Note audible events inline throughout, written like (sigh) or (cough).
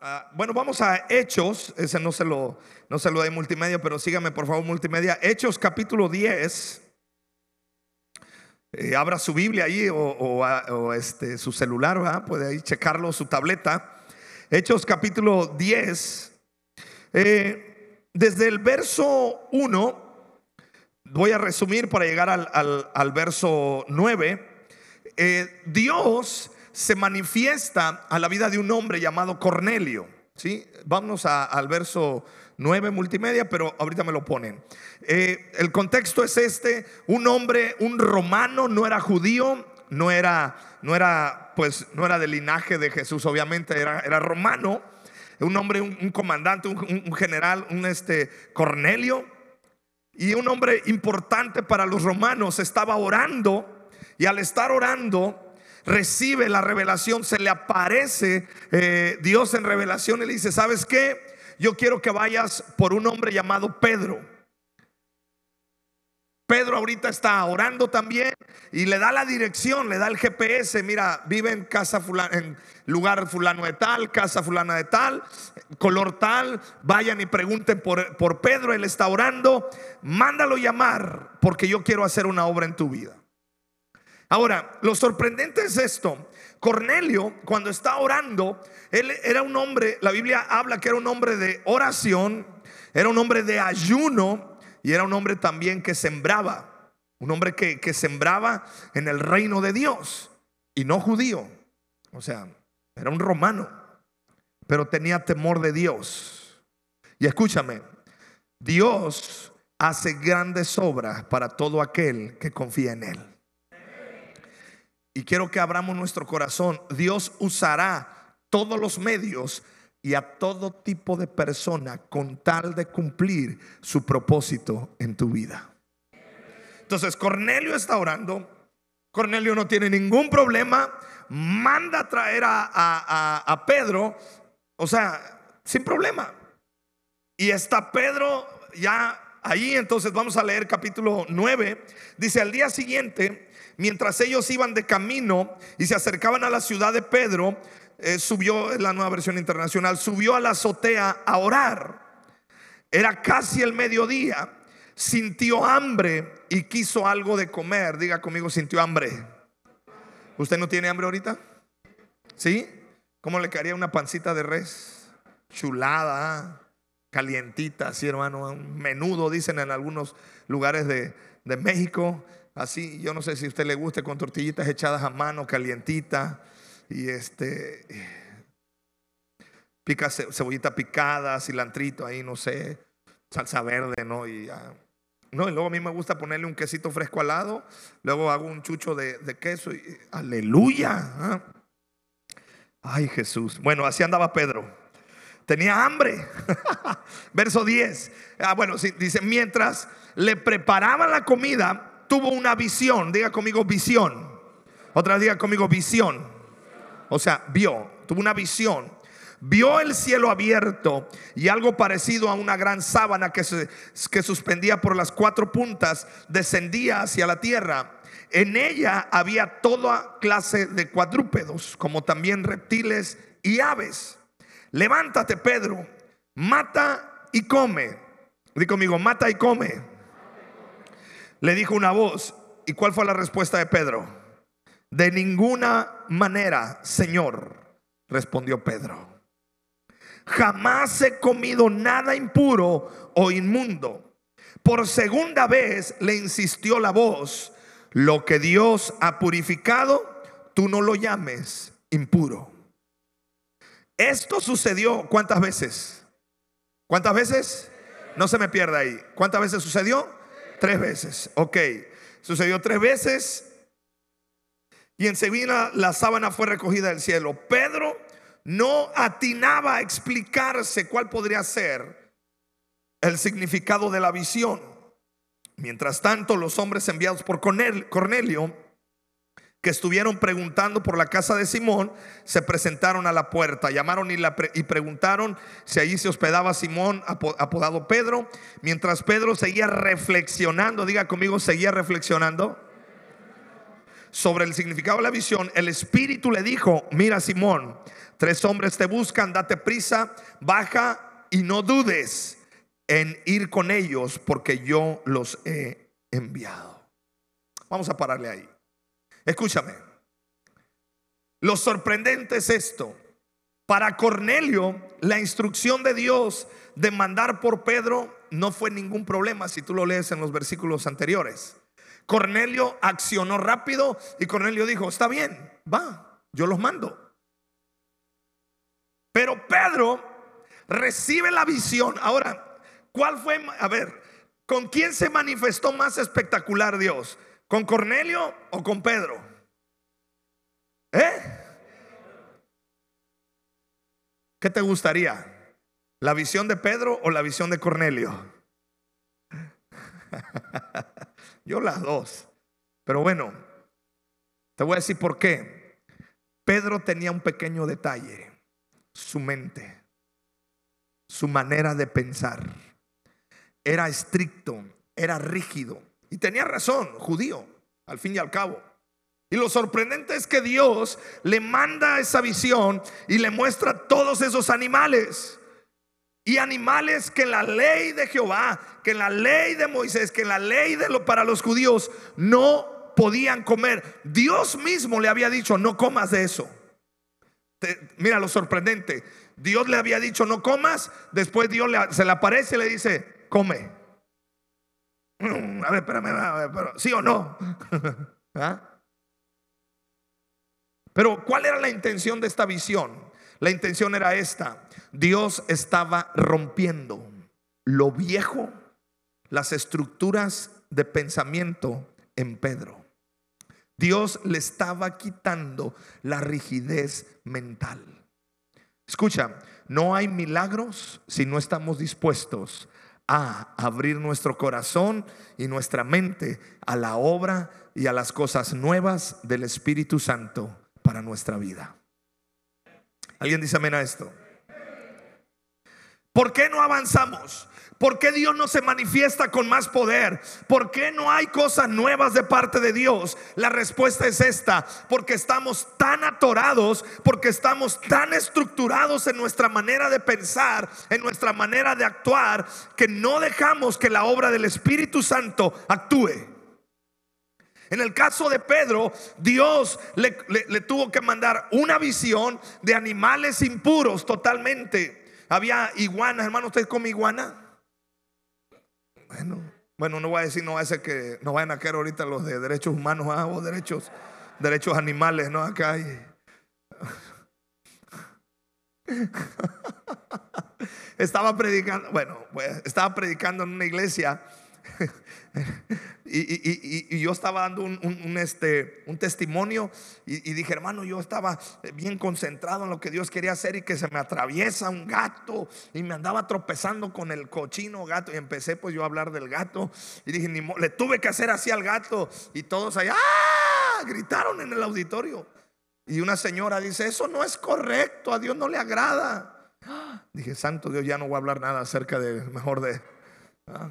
Ah, bueno, vamos a Hechos, ese no se lo, no se lo de multimedia, pero sígame por favor multimedia. Hechos capítulo 10. Eh, abra su Biblia ahí o, este, su celular, puede ahí checarlo, su tableta. Hechos capítulo 10. Eh, desde el verso 1, voy a resumir para llegar al, verso 9. Eh, Dios se manifiesta a la vida de un hombre llamado Cornelio. ¿sí? Vamos al verso 9 multimedia, pero ahorita me lo ponen. Eh, el contexto es este, un hombre, un romano, no era judío, no era, no era, pues, no era del linaje de Jesús, obviamente, era, era romano, un hombre, un, comandante, un, un, general, un este, Cornelio, y un hombre importante para los romanos, estaba orando, y al estar orando, recibe la revelación, se le aparece eh, Dios en revelación y le dice, ¿sabes qué? Yo quiero que vayas por un hombre llamado Pedro. Pedro ahorita está orando también y le da la dirección, le da el GPS. Mira, vive en casa fulano, en lugar fulano de tal, casa fulana de tal, color tal. Vayan y pregunten por, por Pedro, él está orando. Mándalo llamar porque yo quiero hacer una obra en tu vida. Ahora, lo sorprendente es esto. Cornelio, cuando está orando, él era un hombre, la Biblia habla que era un hombre de oración, era un hombre de ayuno y era un hombre también que sembraba, un hombre que, que sembraba en el reino de Dios y no judío. O sea, era un romano, pero tenía temor de Dios. Y escúchame, Dios hace grandes obras para todo aquel que confía en Él. Y quiero que abramos nuestro corazón. Dios usará todos los medios y a todo tipo de persona con tal de cumplir su propósito en tu vida. Entonces Cornelio está orando. Cornelio no tiene ningún problema. Manda a traer a, a Pedro. O sea, sin problema. Y está Pedro ya ahí. Entonces vamos a leer capítulo 9. Dice, al día siguiente mientras ellos iban de camino y se acercaban a la ciudad de Pedro, eh, subió, la nueva versión internacional, subió a la azotea a orar. Era casi el mediodía, sintió hambre y quiso algo de comer. Diga conmigo, sintió hambre. ¿Usted no tiene hambre ahorita? ¿Sí? ¿Cómo le caería una pancita de res? Chulada, calientita, así hermano, menudo, dicen en algunos lugares de, de México. Así, yo no sé si a usted le guste con tortillitas echadas a mano, calientitas. Y este, pica cebollita picada, cilantrito ahí, no sé, salsa verde, ¿no? Y, no, y luego a mí me gusta ponerle un quesito fresco al lado. Luego hago un chucho de, queso. Y, aleluya. ¿ah? Ay, Jesús. Bueno, así andaba Pedro. Tenía hambre. (laughs) Verso 10. Ah, bueno, dice, mientras le preparaban la comida, tuvo una visión. Diga conmigo visión. Otra diga conmigo visión. O sea, vio, tuvo una visión. Vio el cielo abierto y algo parecido a una gran sábana que, se, que suspendía por las cuatro puntas descendía hacia la tierra. En ella había toda clase de cuadrúpedos, como también reptiles y aves. Levántate, Pedro, mata y come. Diga conmigo, mata y come. Le dijo una voz. ¿Y cuál fue la respuesta de Pedro? De ninguna manera, Señor, respondió Pedro. Jamás he comido nada impuro o inmundo. Por segunda vez le insistió la voz, lo que Dios ha purificado, tú no lo llames impuro. Esto sucedió cuántas veces? ¿Cuántas veces? No se me pierda ahí. ¿Cuántas veces sucedió? Tres veces. Ok. Sucedió tres veces. Y enseguida la sábana fue recogida del cielo. Pedro no atinaba a explicarse cuál podría ser el significado de la visión. Mientras tanto, los hombres enviados por Cornelio que estuvieron preguntando por la casa de Simón, se presentaron a la puerta, llamaron y, la y preguntaron si allí se hospedaba Simón, apodado Pedro, mientras Pedro seguía reflexionando, diga conmigo, seguía reflexionando sobre el significado de la visión, el Espíritu le dijo, mira Simón, tres hombres te buscan, date prisa, baja y no dudes en ir con ellos porque yo los he enviado. Vamos a pararle ahí. Escúchame. Lo sorprendente es esto. Para Cornelio, la instrucción de Dios de mandar por Pedro no fue ningún problema si tú lo lees en los versículos anteriores. Cornelio accionó rápido y Cornelio dijo, está bien, va, yo los mando. Pero Pedro recibe la visión. Ahora, ¿cuál fue? A ver, ¿con quién se manifestó más espectacular Dios? ¿Con Cornelio o con Pedro? ¿Eh? ¿Qué te gustaría? ¿La visión de Pedro o la visión de Cornelio? (laughs) Yo las dos. Pero bueno, te voy a decir por qué. Pedro tenía un pequeño detalle, su mente, su manera de pensar. Era estricto, era rígido y tenía razón, judío, al fin y al cabo. Y lo sorprendente es que Dios le manda esa visión y le muestra todos esos animales. Y animales que en la ley de Jehová, que en la ley de Moisés, que en la ley de lo para los judíos no podían comer. Dios mismo le había dicho, no comas de eso. mira lo sorprendente. Dios le había dicho, no comas. Después Dios se le aparece y le dice, come. (clears throat) A ver, espérame, ver, ¿sí o no? (laughs) ¿Ah? Pero ¿cuál era la intención de esta visión? La intención era esta. Dios estaba rompiendo lo viejo, las estructuras de pensamiento en Pedro. Dios le estaba quitando la rigidez mental. Escucha, no hay milagros si no estamos dispuestos a abrir nuestro corazón y nuestra mente a la obra y a las cosas nuevas del Espíritu Santo para nuestra vida. ¿Alguien dice amén a esto? ¿Por qué no avanzamos? ¿Por qué Dios no se manifiesta con más poder? ¿Por qué no hay cosas nuevas de parte de Dios? La respuesta es esta, porque estamos tan atorados, porque estamos tan estructurados en nuestra manera de pensar, en nuestra manera de actuar, que no dejamos que la obra del Espíritu Santo actúe. En el caso de Pedro, Dios le, tuvo que mandar una visión de animales impuros totalmente. Había iguanas, hermano, ¿usted come iguana? Bueno, bueno, no voy a decir, no a ser que no vayan a caer ahorita los de derechos humanos ah, o derechos, derechos animales, ¿no? Acá hay. (laughs) Estaba predicando, bueno, pues, estaba predicando en una iglesia (laughs) y, yo estaba dando un, este, un testimonio y, dije, hermano, yo estaba bien concentrado en lo que Dios quería hacer y que se me atraviesa un gato y me andaba tropezando con el cochino gato y empecé pues yo a hablar del gato y dije, le tuve que hacer así al gato y todos allá ¡ah! gritaron en el auditorio. Y una señora dice, eso no es correcto, a Dios no le agrada. (gasps) Dije, santo Dios, ya no voy a hablar nada acerca de, mejor de... Ah,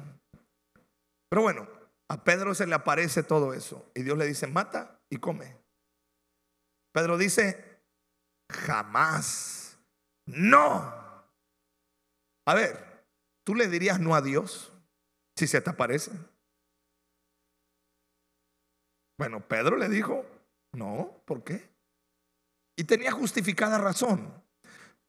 pero bueno, a Pedro se le aparece todo eso y Dios le dice, mata y come. Pedro dice, jamás, no. A ver, ¿tú le dirías no a Dios si se te aparece? Bueno, Pedro le dijo, no, ¿por qué? Y tenía justificada razón.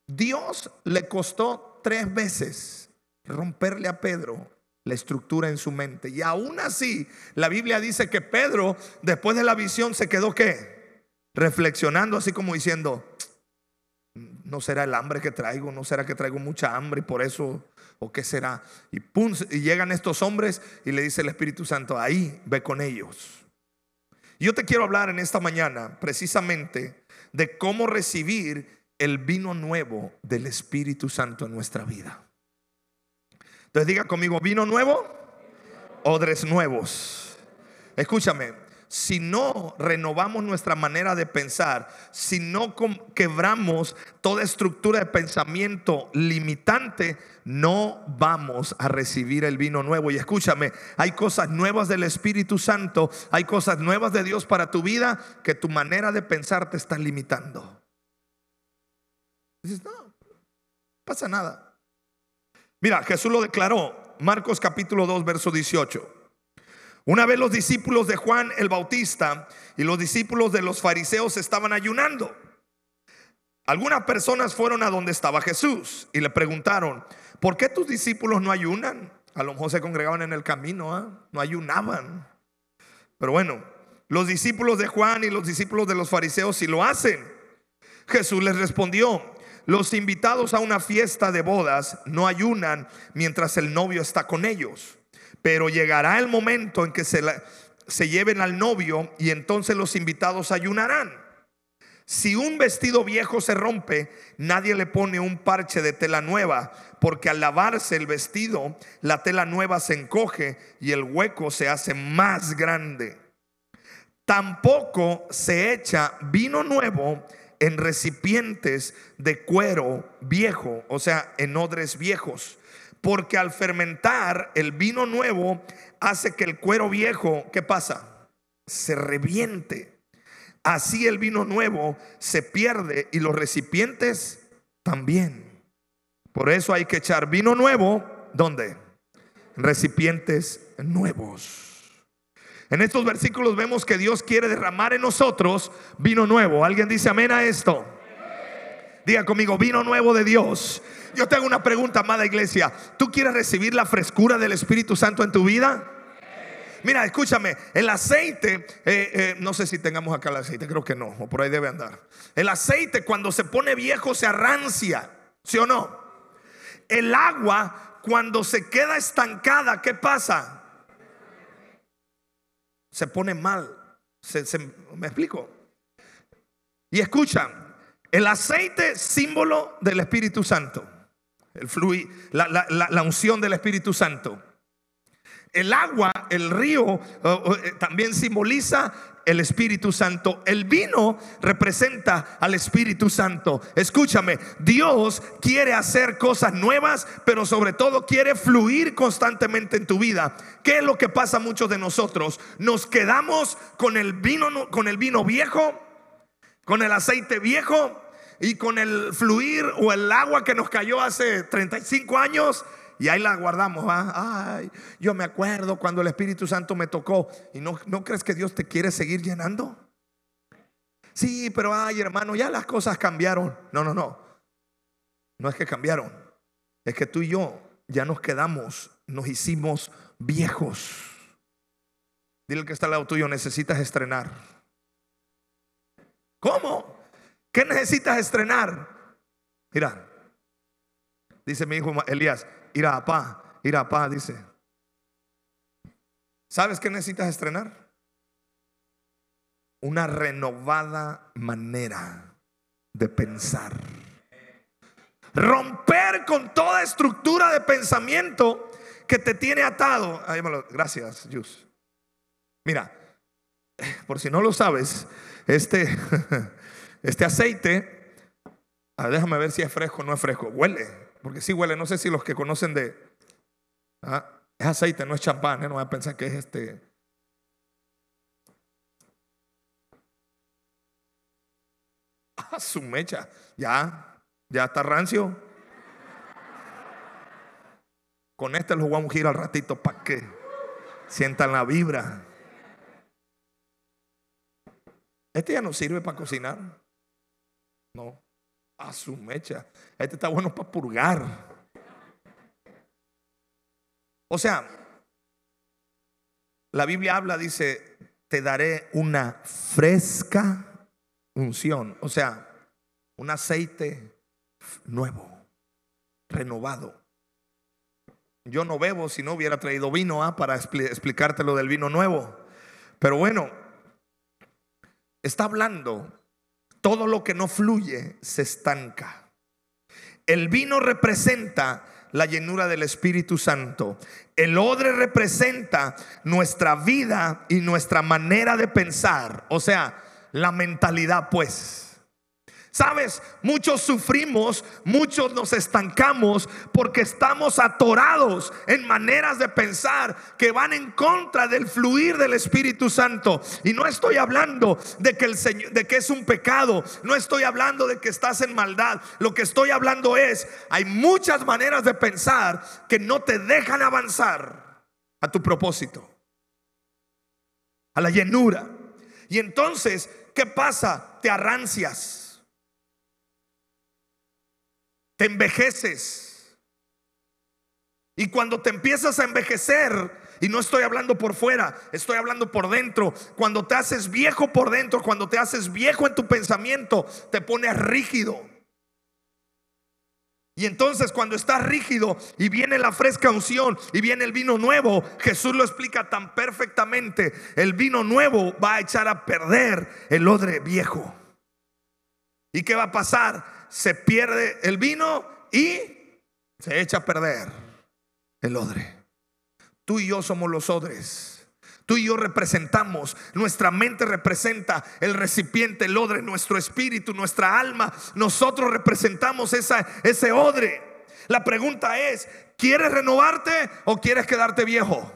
Dios le costó tres veces romperle a Pedro la estructura en su mente. Y aún así, la Biblia dice que Pedro, después de la visión, se quedó qué? Reflexionando, así como diciendo, no será el hambre que traigo, no será que traigo mucha hambre y por eso, o qué será. Y, pum, y llegan estos hombres y le dice el Espíritu Santo, ahí ve con ellos. Yo te quiero hablar en esta mañana precisamente de cómo recibir el vino nuevo del Espíritu Santo en nuestra vida. Entonces diga conmigo, vino nuevo, odres nuevos. Escúchame, si no renovamos nuestra manera de pensar, si no quebramos toda estructura de pensamiento limitante, no vamos a recibir el vino nuevo. Y escúchame, hay cosas nuevas del Espíritu Santo, hay cosas nuevas de Dios para tu vida que tu manera de pensar te está limitando. Dices, no, pasa nada. Mira, Jesús lo declaró, Marcos capítulo 2, verso 18. Una vez los discípulos de Juan el Bautista y los discípulos de los fariseos estaban ayunando. Algunas personas fueron a donde estaba Jesús y le preguntaron, ¿por qué tus discípulos no ayunan? A lo mejor se congregaban en el camino, ¿ah? no ayunaban. Pero bueno, los discípulos de Juan y los discípulos de los fariseos sí lo hacen. Jesús les respondió, los invitados a una fiesta de bodas no ayunan mientras el novio está con ellos, pero llegará el momento en que se, se lleven al novio y entonces los invitados ayunarán. Si un vestido viejo se rompe, nadie le pone un parche de tela nueva, porque al lavarse el vestido, la tela nueva se encoge y el hueco se hace más grande. Tampoco se echa vino nuevo en recipientes de cuero viejo, o sea, en odres viejos, porque al fermentar el vino nuevo hace que el cuero viejo, ¿qué pasa? Se reviente. Así el vino nuevo se pierde y los recipientes también. Por eso hay que echar vino nuevo, ¿dónde? Recipientes nuevos. En estos versículos vemos que Dios quiere derramar en nosotros vino nuevo. ¿Alguien dice amén a esto? Diga conmigo, vino nuevo de Dios. Yo tengo una pregunta, amada iglesia. ¿Tú quieres recibir la frescura del Espíritu Santo en tu vida? Mira, escúchame, el aceite, eh, eh, no sé si tengamos acá el aceite, creo que no, o por ahí debe andar. El aceite cuando se pone viejo se arrancia, ¿sí o no? El agua cuando se queda estancada, ¿qué pasa? Se pone mal. ¿Me explico? Y escucha, el aceite símbolo del Espíritu Santo, el fluir, la, la unción del Espíritu Santo. El agua, el río, eh, también simboliza el Espíritu Santo. El vino representa al Espíritu Santo. Escúchame, Dios quiere hacer cosas nuevas, pero sobre todo quiere fluir constantemente en tu vida. ¿Qué es lo que pasa a muchos de nosotros? Nos quedamos con el vino con el vino viejo, con el aceite viejo y con el fluir o el agua que nos cayó hace 35 años y ahí la guardamos. Ay, yo me acuerdo cuando el Espíritu Santo me tocó. ¿Y no, no crees que Dios te quiere seguir llenando? Sí, pero ay, hermano, ya las cosas cambiaron. No, no, no. No es que cambiaron. Es que tú y yo ya nos quedamos, nos hicimos viejos. Dile que está al lado tuyo, necesitas estrenar. ¿Cómo? ¿Qué necesitas estrenar? Mira, dice mi hijo Elías, ir a paz, ir a paz, dice. ¿Sabes qué necesitas estrenar? Una renovada manera de pensar. Romper con toda estructura de pensamiento que te tiene atado. Gracias, Jus. Mira, por si no lo sabes, este, (laughs) este aceite, déjame ver si es fresco o no es fresco. Huele, porque sí huele, no sé si los que conocen de... Ah, es aceite, no es champán, ¿eh? no voy a pensar que es este... Ah, su mecha, ya, ya está rancio. Con este lo voy a ungir al ratito para que sientan la vibra. Este ya no sirve para cocinar. No. A su mecha. Este está bueno para purgar. O sea, la Biblia habla, dice, te daré una fresca unción. O sea, un aceite nuevo, renovado. Yo no bebo si no hubiera traído vino ¿ah? para explicarte lo del vino nuevo. Pero bueno, está hablando todo lo que no fluye se estanca. El vino representa la llenura del Espíritu Santo. El odre representa nuestra vida y nuestra manera de pensar. O sea, la mentalidad pues. Sabes, muchos sufrimos, muchos nos estancamos porque estamos atorados en maneras de pensar que van en contra del fluir del Espíritu Santo. Y no estoy hablando de que el Señor de que es un pecado, no estoy hablando de que estás en maldad. Lo que estoy hablando es hay muchas maneras de pensar que no te dejan avanzar a tu propósito. A la llenura. Y entonces, ¿qué pasa? Te arrancias te envejeces. Y cuando te empiezas a envejecer, y no estoy hablando por fuera, estoy hablando por dentro, cuando te haces viejo por dentro, cuando te haces viejo en tu pensamiento, te pones rígido. Y entonces cuando estás rígido y viene la fresca unción y viene el vino nuevo, Jesús lo explica tan perfectamente, el vino nuevo va a echar a perder el odre viejo. ¿Y qué va a pasar? Se pierde el vino y se echa a perder el odre. Tú y yo somos los odres. Tú y yo representamos, nuestra mente representa el recipiente, el odre, nuestro espíritu, nuestra alma. Nosotros representamos ese odre. La pregunta es, ¿quieres renovarte o quieres quedarte viejo?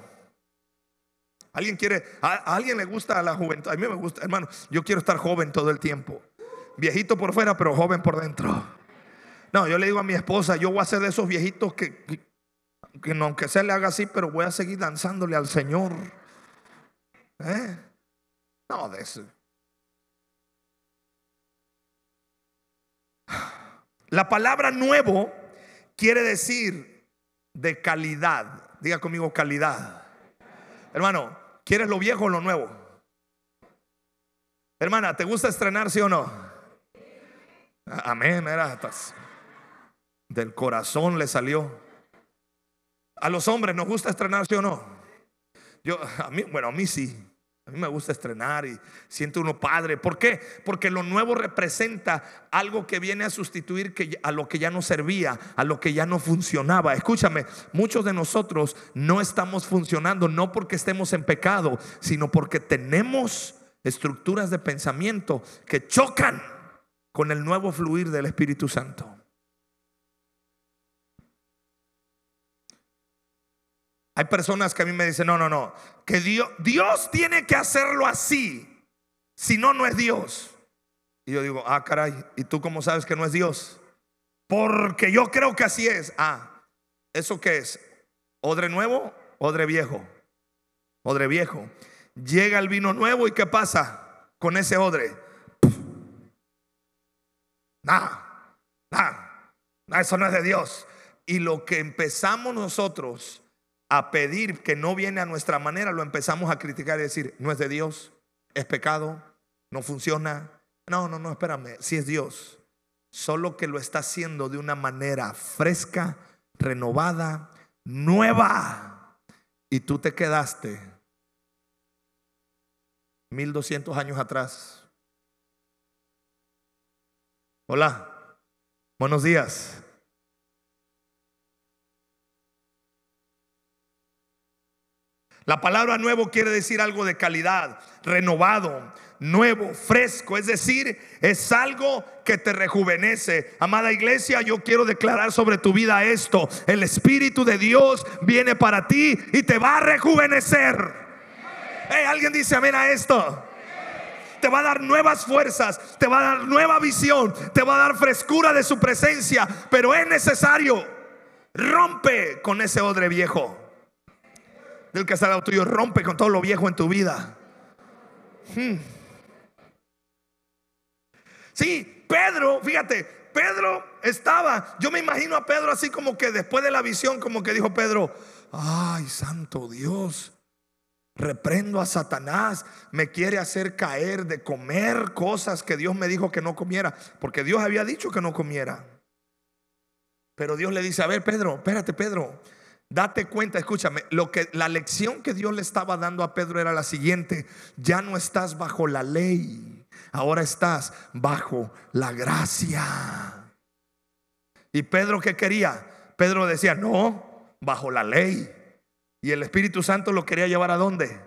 ¿Alguien quiere, a, alguien le gusta la juventud? A mí me gusta, hermano, yo quiero estar joven todo el tiempo viejito por fuera, pero joven por dentro. No, yo le digo a mi esposa, yo voy a ser de esos viejitos que, que, aunque se le haga así, pero voy a seguir danzándole al Señor. ¿Eh? No, de eso. La palabra nuevo quiere decir de calidad. Diga conmigo calidad. Hermano, ¿quieres lo viejo o lo nuevo? Hermana, ¿te gusta estrenar, sí o no? Amén, era del corazón le salió. A los hombres nos gusta estrenarse o no. Yo, a mí, bueno, a mí sí. A mí me gusta estrenar y siento uno padre. ¿Por qué? Porque lo nuevo representa algo que viene a sustituir a lo que ya no servía, a lo que ya no funcionaba. Escúchame, muchos de nosotros no estamos funcionando no porque estemos en pecado, sino porque tenemos estructuras de pensamiento que chocan con el nuevo fluir del Espíritu Santo. Hay personas que a mí me dicen, no, no, no, que Dios, Dios tiene que hacerlo así, si no, no es Dios. Y yo digo, ah, caray, ¿y tú cómo sabes que no es Dios? Porque yo creo que así es. Ah, ¿eso qué es? ¿Odre nuevo? ¿Odre viejo? Odre viejo. Llega el vino nuevo y ¿qué pasa con ese odre? Nada, nada, eso no es de Dios. Y lo que empezamos nosotros a pedir que no viene a nuestra manera, lo empezamos a criticar y decir, no es de Dios, es pecado, no funciona. No, no, no, espérame, si es Dios. Solo que lo está haciendo de una manera fresca, renovada, nueva. Y tú te quedaste 1200 años atrás Hola, buenos días. La palabra nuevo quiere decir algo de calidad, renovado, nuevo, fresco, es decir, es algo que te rejuvenece. Amada iglesia, yo quiero declarar sobre tu vida esto. El Espíritu de Dios viene para ti y te va a rejuvenecer. alguien dice amén a esto te va a dar nuevas fuerzas, te va a dar nueva visión, te va a dar frescura de su presencia, pero es necesario, rompe con ese odre viejo. Del que está al lado tuyo, rompe con todo lo viejo en tu vida. Hmm. Sí, Pedro, fíjate, Pedro estaba, yo me imagino a Pedro así como que después de la visión, como que dijo Pedro, ay, santo Dios, reprendo a Satanás, me quiere hacer caer de comer cosas que Dios me dijo que no comiera, porque Dios había dicho que no comiera. Pero Dios le dice, a ver, Pedro, espérate, Pedro, date cuenta, escúchame, lo que la lección que Dios le estaba dando a Pedro era la siguiente, ya no estás bajo la ley, ahora estás bajo la gracia. Y Pedro qué quería? Pedro decía, "No, bajo la ley." Y el Espíritu Santo lo quería llevar a dónde?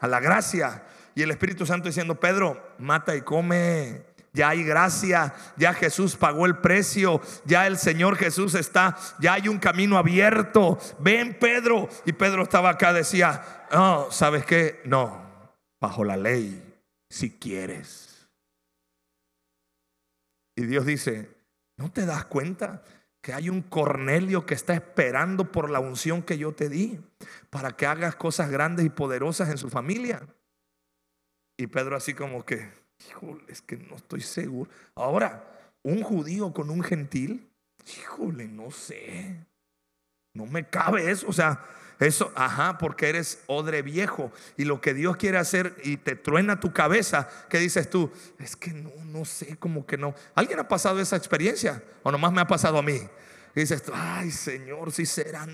A la gracia. Y el Espíritu Santo diciendo, Pedro, mata y come, ya hay gracia, ya Jesús pagó el precio, ya el Señor Jesús está, ya hay un camino abierto. Ven Pedro. Y Pedro estaba acá, decía, no, ¿sabes qué? No, bajo la ley, si quieres. Y Dios dice, ¿no te das cuenta? Que hay un Cornelio que está esperando por la unción que yo te di para que hagas cosas grandes y poderosas en su familia. Y Pedro así como que, híjole, es que no estoy seguro. Ahora, un judío con un gentil, híjole, no sé. No me cabe eso. O sea, eso, ajá, porque eres odre viejo. Y lo que Dios quiere hacer y te truena tu cabeza, ¿qué dices tú? Es que no, no sé, como que no. ¿Alguien ha pasado esa experiencia? ¿O nomás me ha pasado a mí? Dices tú, ay Señor, si serán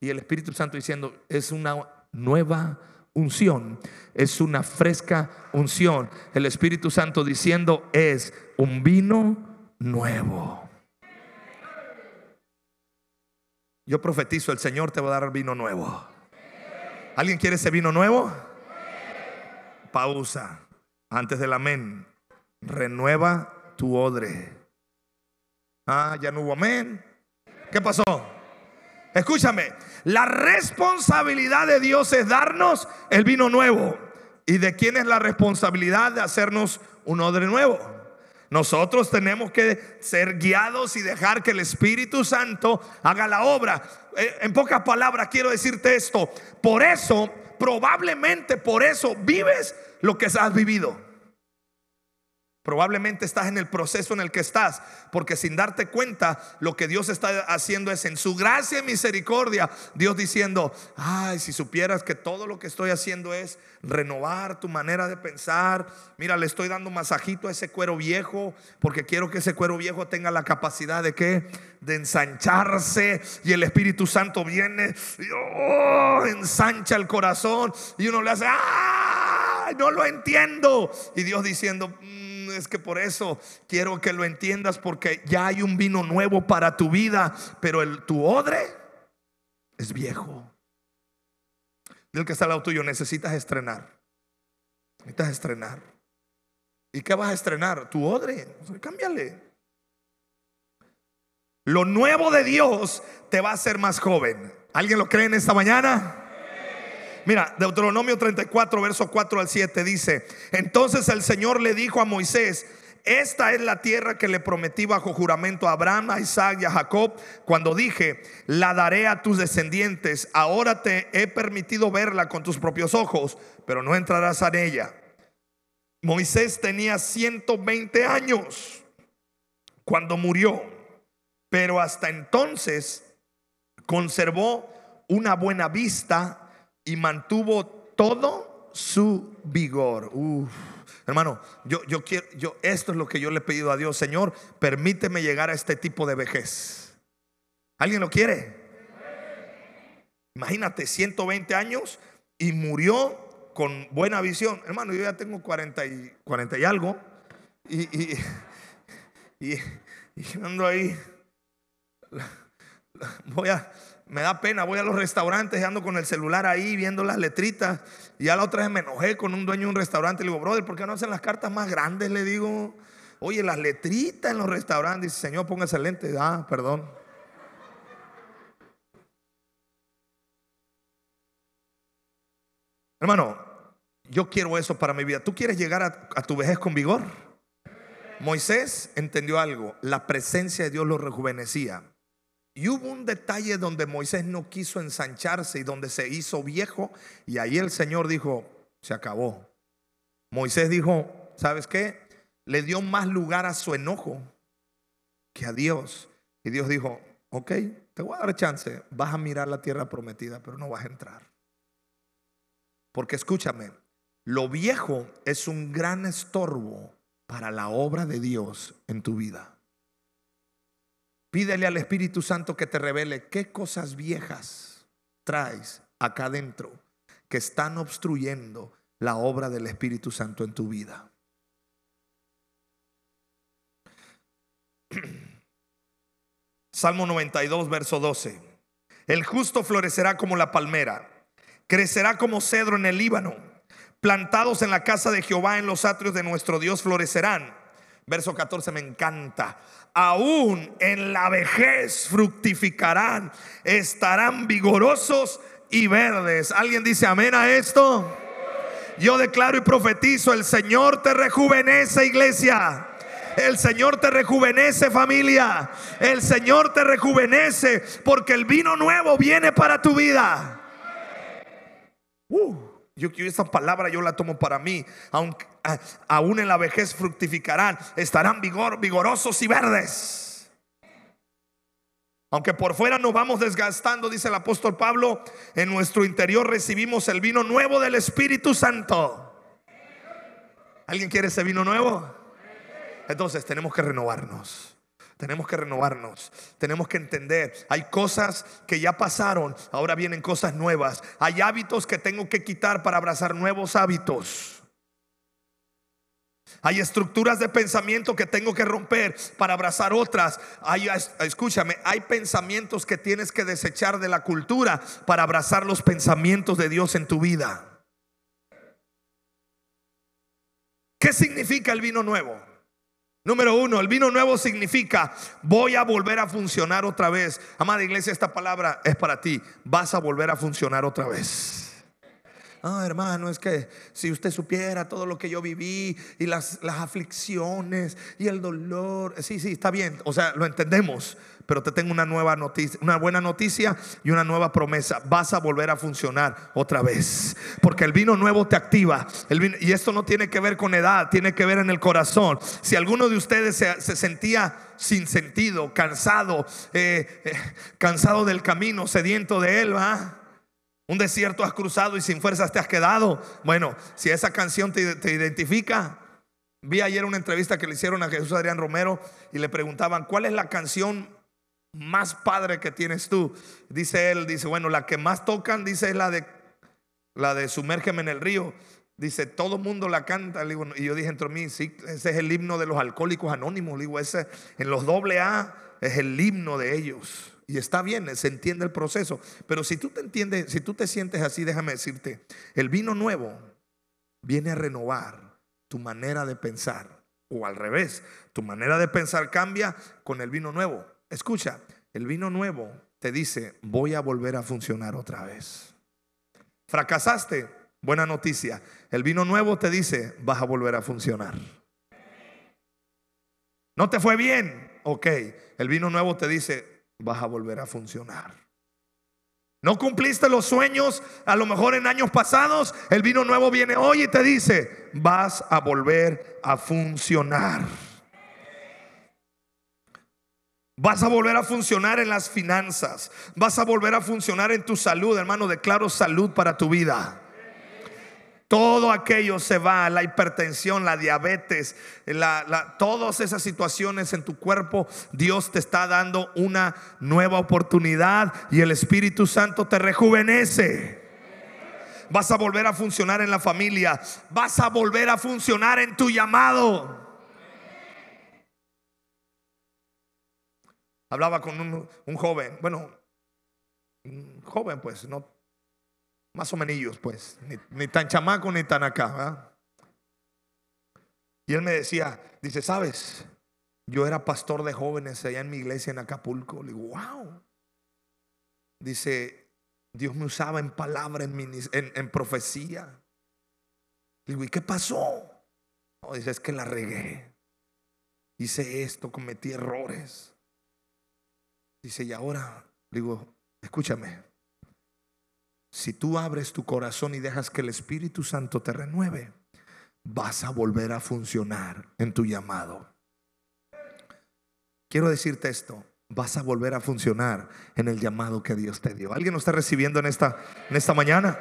Y el Espíritu Santo diciendo, es una nueva unción, es una fresca unción. El Espíritu Santo diciendo, es un vino nuevo. Yo profetizo, el Señor te va a dar vino nuevo. ¿Alguien quiere ese vino nuevo? Pausa. Antes del amén. Renueva tu odre. Ah, ya no hubo amén. ¿Qué pasó? Escúchame, la responsabilidad de Dios es darnos el vino nuevo. ¿Y de quién es la responsabilidad de hacernos un odre nuevo? Nosotros tenemos que ser guiados y dejar que el Espíritu Santo haga la obra. Eh, en pocas palabras quiero decirte esto. Por eso, probablemente por eso vives lo que has vivido. Probablemente estás en el proceso en el que estás, porque sin darte cuenta, lo que Dios está haciendo es en su gracia y misericordia, Dios diciendo, ay, si supieras que todo lo que estoy haciendo es renovar tu manera de pensar, mira, le estoy dando masajito a ese cuero viejo, porque quiero que ese cuero viejo tenga la capacidad de qué? De ensancharse y el Espíritu Santo viene y oh, ensancha el corazón y uno le hace, ay, no lo entiendo. Y Dios diciendo, es que por eso quiero que lo entiendas porque ya hay un vino nuevo para tu vida, pero el, tu odre es viejo. Del que está al lado tuyo, necesitas estrenar. Necesitas estrenar. ¿Y qué vas a estrenar? Tu odre. Cámbiale. Lo nuevo de Dios te va a hacer más joven. ¿Alguien lo cree en esta mañana? Mira, Deuteronomio 34, verso 4 al 7 dice, entonces el Señor le dijo a Moisés, esta es la tierra que le prometí bajo juramento a Abraham, a Isaac y a Jacob, cuando dije, la daré a tus descendientes. Ahora te he permitido verla con tus propios ojos, pero no entrarás en ella. Moisés tenía 120 años cuando murió, pero hasta entonces conservó una buena vista y mantuvo todo su vigor. Hermano, yo, yo quiero, yo, esto es lo que yo le he pedido a Dios, Señor, permíteme llegar a este tipo de vejez. ¿Alguien lo quiere? Imagínate, 120 años y murió con buena visión. Hermano, yo ya tengo 40 y, 40 y algo. Y, y, y, y ando ahí. Voy a, me da pena, voy a los restaurantes y ando con el celular ahí viendo las letritas. Y ya la otra vez me enojé con un dueño de un restaurante. Le digo, brother, ¿por qué no hacen las cartas más grandes? Le digo, oye, las letritas en los restaurantes. Dice, Señor, póngase lente. Ah, perdón. Hermano, yo quiero eso para mi vida. ¿Tú quieres llegar a, a tu vejez con vigor? Moisés entendió algo. La presencia de Dios lo rejuvenecía. Y hubo un detalle donde Moisés no quiso ensancharse y donde se hizo viejo. Y ahí el Señor dijo, se acabó. Moisés dijo, ¿sabes qué? Le dio más lugar a su enojo que a Dios. Y Dios dijo, ok, te voy a dar chance. Vas a mirar la tierra prometida, pero no vas a entrar. Porque escúchame, lo viejo es un gran estorbo para la obra de Dios en tu vida. Pídele al Espíritu Santo que te revele qué cosas viejas traes acá adentro que están obstruyendo la obra del Espíritu Santo en tu vida. (clears throat) Salmo 92, verso 12. El justo florecerá como la palmera, crecerá como cedro en el Líbano, plantados en la casa de Jehová en los atrios de nuestro Dios florecerán Verso 14 me encanta. Aún en la vejez fructificarán, estarán vigorosos y verdes. ¿Alguien dice amén a esto? Yo declaro y profetizo, el Señor te rejuvenece, iglesia. El Señor te rejuvenece familia. El Señor te rejuvenece porque el vino nuevo viene para tu vida. Uh, yo quiero esa palabra, yo la tomo para mí. Aunque, aún en la vejez fructificarán, estarán vigor, vigorosos y verdes. Aunque por fuera nos vamos desgastando, dice el apóstol Pablo, en nuestro interior recibimos el vino nuevo del Espíritu Santo. ¿Alguien quiere ese vino nuevo? Entonces tenemos que renovarnos. Tenemos que renovarnos. Tenemos que entender. Hay cosas que ya pasaron. Ahora vienen cosas nuevas. Hay hábitos que tengo que quitar para abrazar nuevos hábitos. Hay estructuras de pensamiento que tengo que romper para abrazar otras. Escúchame, hay pensamientos que tienes que desechar de la cultura para abrazar los pensamientos de Dios en tu vida. ¿Qué significa el vino nuevo? Número uno, el vino nuevo significa voy a volver a funcionar otra vez. Amada iglesia, esta palabra es para ti. Vas a volver a funcionar otra vez. Ah, hermano, es que si usted supiera todo lo que yo viví y las, las aflicciones y el dolor. Sí, sí, está bien. O sea, lo entendemos. Pero te tengo una nueva noticia, una buena noticia y una nueva promesa. Vas a volver a funcionar otra vez. Porque el vino nuevo te activa. El y esto no tiene que ver con edad, tiene que ver en el corazón. Si alguno de ustedes se, sentía sin sentido, cansado, eh, eh, cansado del camino, sediento de él, ¿va? Un desierto has cruzado y sin fuerzas te has quedado. Bueno, si esa canción te identifica, Vi ayer una entrevista que le hicieron a Jesús Adrián Romero y le preguntaban, ¿cuál es la canción más padre que tienes tú. Dice él, dice, bueno, la que más tocan, dice, es la de, la de Sumérgeme en el río. Dice, todo mundo la canta. y yo dije entre mí, sí, ese es el himno de los alcohólicos anónimos. digo, ese en los doble A es el himno de ellos. Y está bien, se entiende el proceso. Pero si tú te entiendes, si tú te sientes así, déjame decirte, el vino nuevo viene a renovar tu manera de pensar. O al revés, tu manera de pensar cambia con el vino nuevo. Escucha, el vino nuevo te dice, voy a volver a funcionar otra vez. Fracasaste, buena noticia. El vino nuevo te dice, vas a volver a funcionar. No te fue bien, ok. El vino nuevo te dice, vas a volver a funcionar. No cumpliste los sueños, a lo mejor en años pasados, el vino nuevo viene hoy y te dice, vas a volver a funcionar. Vas a volver a funcionar en las finanzas. Vas a volver a funcionar en tu salud, hermano. Declaro salud para tu vida. Todo aquello se va, la hipertensión, la diabetes, todas esas situaciones en tu cuerpo, Dios te está dando una nueva oportunidad y el Espíritu Santo te rejuvenece. Vas a volver a funcionar en la familia, vas a volver a funcionar en tu llamado. Hablaba con un, joven, bueno, un joven pues, no, más o menos pues, ni, tan chamaco ni tan acá. Y él me decía, dice, ¿sabes? Yo era pastor de jóvenes allá en mi iglesia en Acapulco. Le digo, wow. Dice, Dios me usaba en palabra, en, profecía. Le digo, ¿y qué pasó? Dice, es que la regué. Hice esto, cometí errores. Dice, y ahora, digo, escúchame, si tú abres tu corazón y dejas que el Espíritu Santo te renueve, vas a volver a funcionar en tu llamado. Quiero decirte esto, vas a volver a funcionar en el llamado que Dios te dio. ¿Alguien lo está recibiendo en esta, en esta mañana?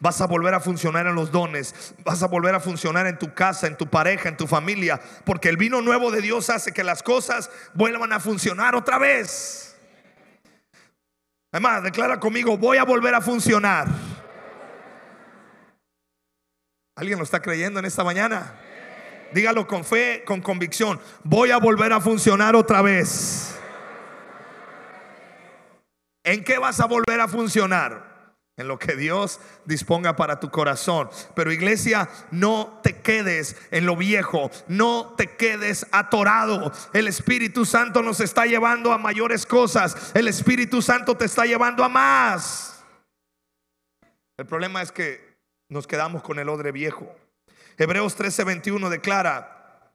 Vas a volver a funcionar en los dones. Vas a volver a funcionar en tu casa, en tu pareja, en tu familia. Porque el vino nuevo de Dios hace que las cosas vuelvan a funcionar otra vez. Además, declara conmigo, voy a volver a funcionar. ¿Alguien lo está creyendo en esta mañana? Dígalo con fe, con convicción. Voy a volver a funcionar otra vez. ¿En qué vas a volver a funcionar? En lo que Dios disponga para tu corazón. Pero iglesia, no te quedes en lo viejo, no te quedes atorado. El Espíritu Santo nos está llevando a mayores cosas. El Espíritu Santo te está llevando a más. El problema es que nos quedamos con el odre viejo. Hebreos 13:21 declara,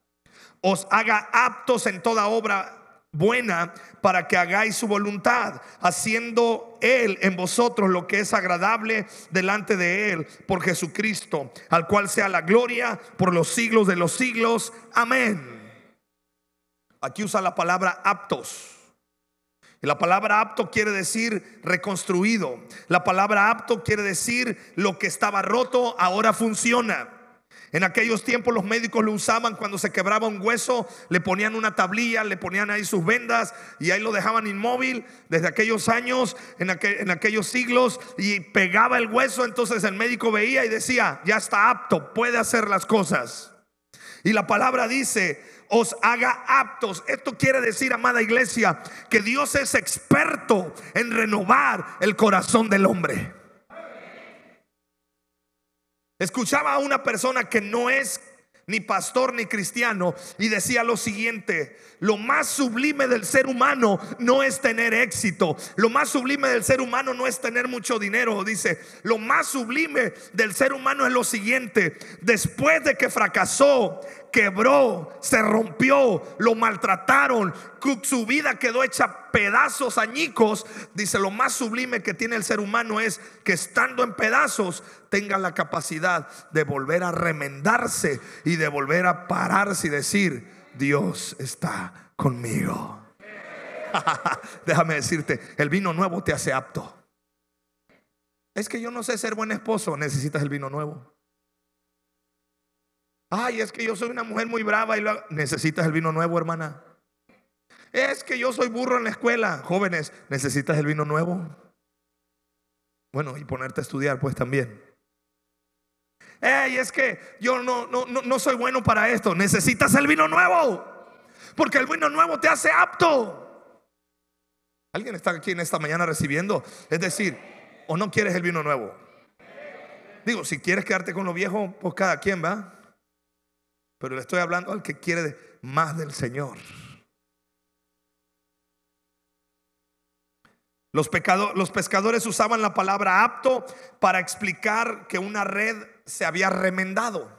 os haga aptos en toda obra buena para que hagáis su voluntad, haciendo Él en vosotros lo que es agradable delante de Él por Jesucristo, al cual sea la gloria por los siglos de los siglos. Amén. Aquí usa la palabra aptos. Y la palabra apto quiere decir reconstruido. La palabra apto quiere decir lo que estaba roto ahora funciona. En aquellos tiempos los médicos lo usaban cuando se quebraba un hueso, le ponían una tablilla, le ponían ahí sus vendas y ahí lo dejaban inmóvil desde aquellos años, en, en aquellos siglos, y pegaba el hueso, entonces el médico veía y decía, ya está apto, puede hacer las cosas. Y la palabra dice, os haga aptos. Esto quiere decir, amada iglesia, que Dios es experto en renovar el corazón del hombre. Escuchaba a una persona que no es ni pastor ni cristiano y decía lo siguiente, lo más sublime del ser humano no es tener éxito, lo más sublime del ser humano no es tener mucho dinero, dice, lo más sublime del ser humano es lo siguiente, después de que fracasó, quebró, se rompió, lo maltrataron, su vida quedó hecha pedazos añicos. Dice, lo más sublime que tiene el ser humano es que estando en pedazos tenga la capacidad de volver a remendarse y de volver a pararse y decir, Dios está conmigo. (laughs) Déjame decirte, el vino nuevo te hace apto. Es que yo no sé ser buen esposo, necesitas el vino nuevo. Ay, es que yo soy una mujer muy brava y lo... necesitas el vino nuevo, hermana. Es que yo soy burro en la escuela. Jóvenes, necesitas el vino nuevo. Bueno, y ponerte a estudiar, pues también. Ey, es que yo no, no, no, no soy bueno para esto. Necesitas el vino nuevo. Porque el vino nuevo te hace apto. ¿Alguien está aquí en esta mañana recibiendo? Es decir, ¿o no quieres el vino nuevo? Digo, si quieres quedarte con lo viejo, pues cada quien va. Pero le estoy hablando al que quiere más del Señor. Los, los pescadores usaban la palabra apto para explicar que una red se había remendado.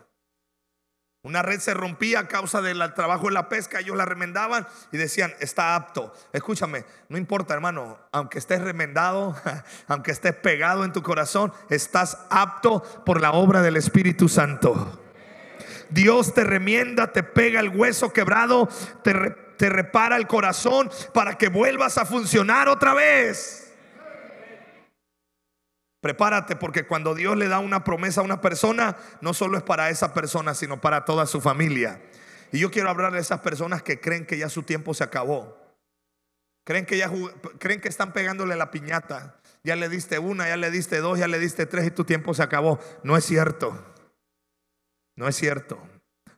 Una red se rompía a causa del trabajo en la pesca, ellos la remendaban y decían, está apto. Escúchame, no importa hermano, aunque estés remendado, (laughs) aunque estés pegado en tu corazón, estás apto por la obra del Espíritu Santo. Dios te remienda, te pega el hueso quebrado, te, te repara el corazón para que vuelvas a funcionar otra vez. Prepárate porque cuando Dios le da una promesa a una persona, no solo es para esa persona, sino para toda su familia. Y yo quiero hablar de esas personas que creen que ya su tiempo se acabó. Creen que ya creen que están pegándole la piñata. Ya le diste una, ya le diste dos, ya le diste tres y tu tiempo se acabó. No es cierto. No es cierto.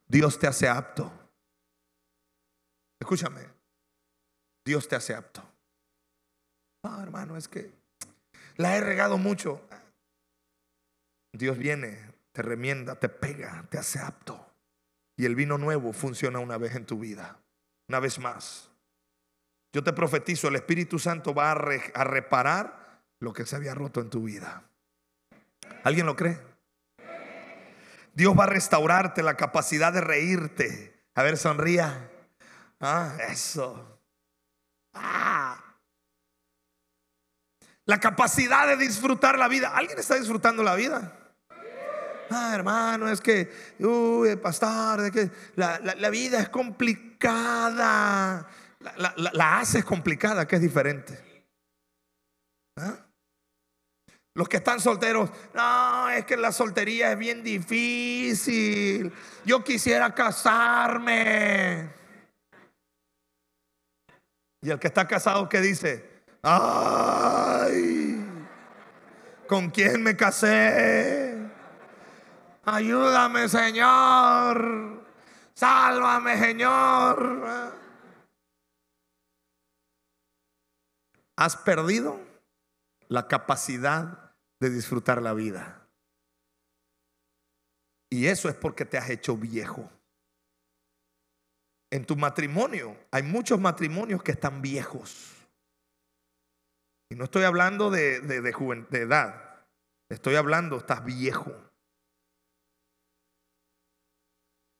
Dios te hace apto. Escúchame. Dios te hace apto. Ah, hermano, es que la he regado mucho. Dios viene, te remienda, te pega, te hace apto. Y el vino nuevo funciona una vez en tu vida. Una vez más. Yo te profetizo, el Espíritu Santo va a, a reparar lo que se había roto en tu vida. ¿Alguien lo cree? Dios va a restaurarte la capacidad de reírte. A ver, sonría. Ah, eso. Ah. La capacidad de disfrutar la vida. ¿Alguien está disfrutando la vida? Ah, hermano, es que, uy, pastor, que la, vida es complicada. La, la, haces complicada, que es diferente. ¿Ah? Los que están solteros, no, es que la soltería es bien difícil. Yo quisiera casarme. Y el que está casado, ¿qué dice? Ay, ¿con quién me casé? Ayúdame, Señor. Sálvame, Señor. ¿Has perdido la capacidad de disfrutar la vida. Y eso es porque te has hecho viejo. En tu matrimonio hay muchos matrimonios que están viejos. Y no estoy hablando de, de, de edad. Estoy hablando, estás viejo.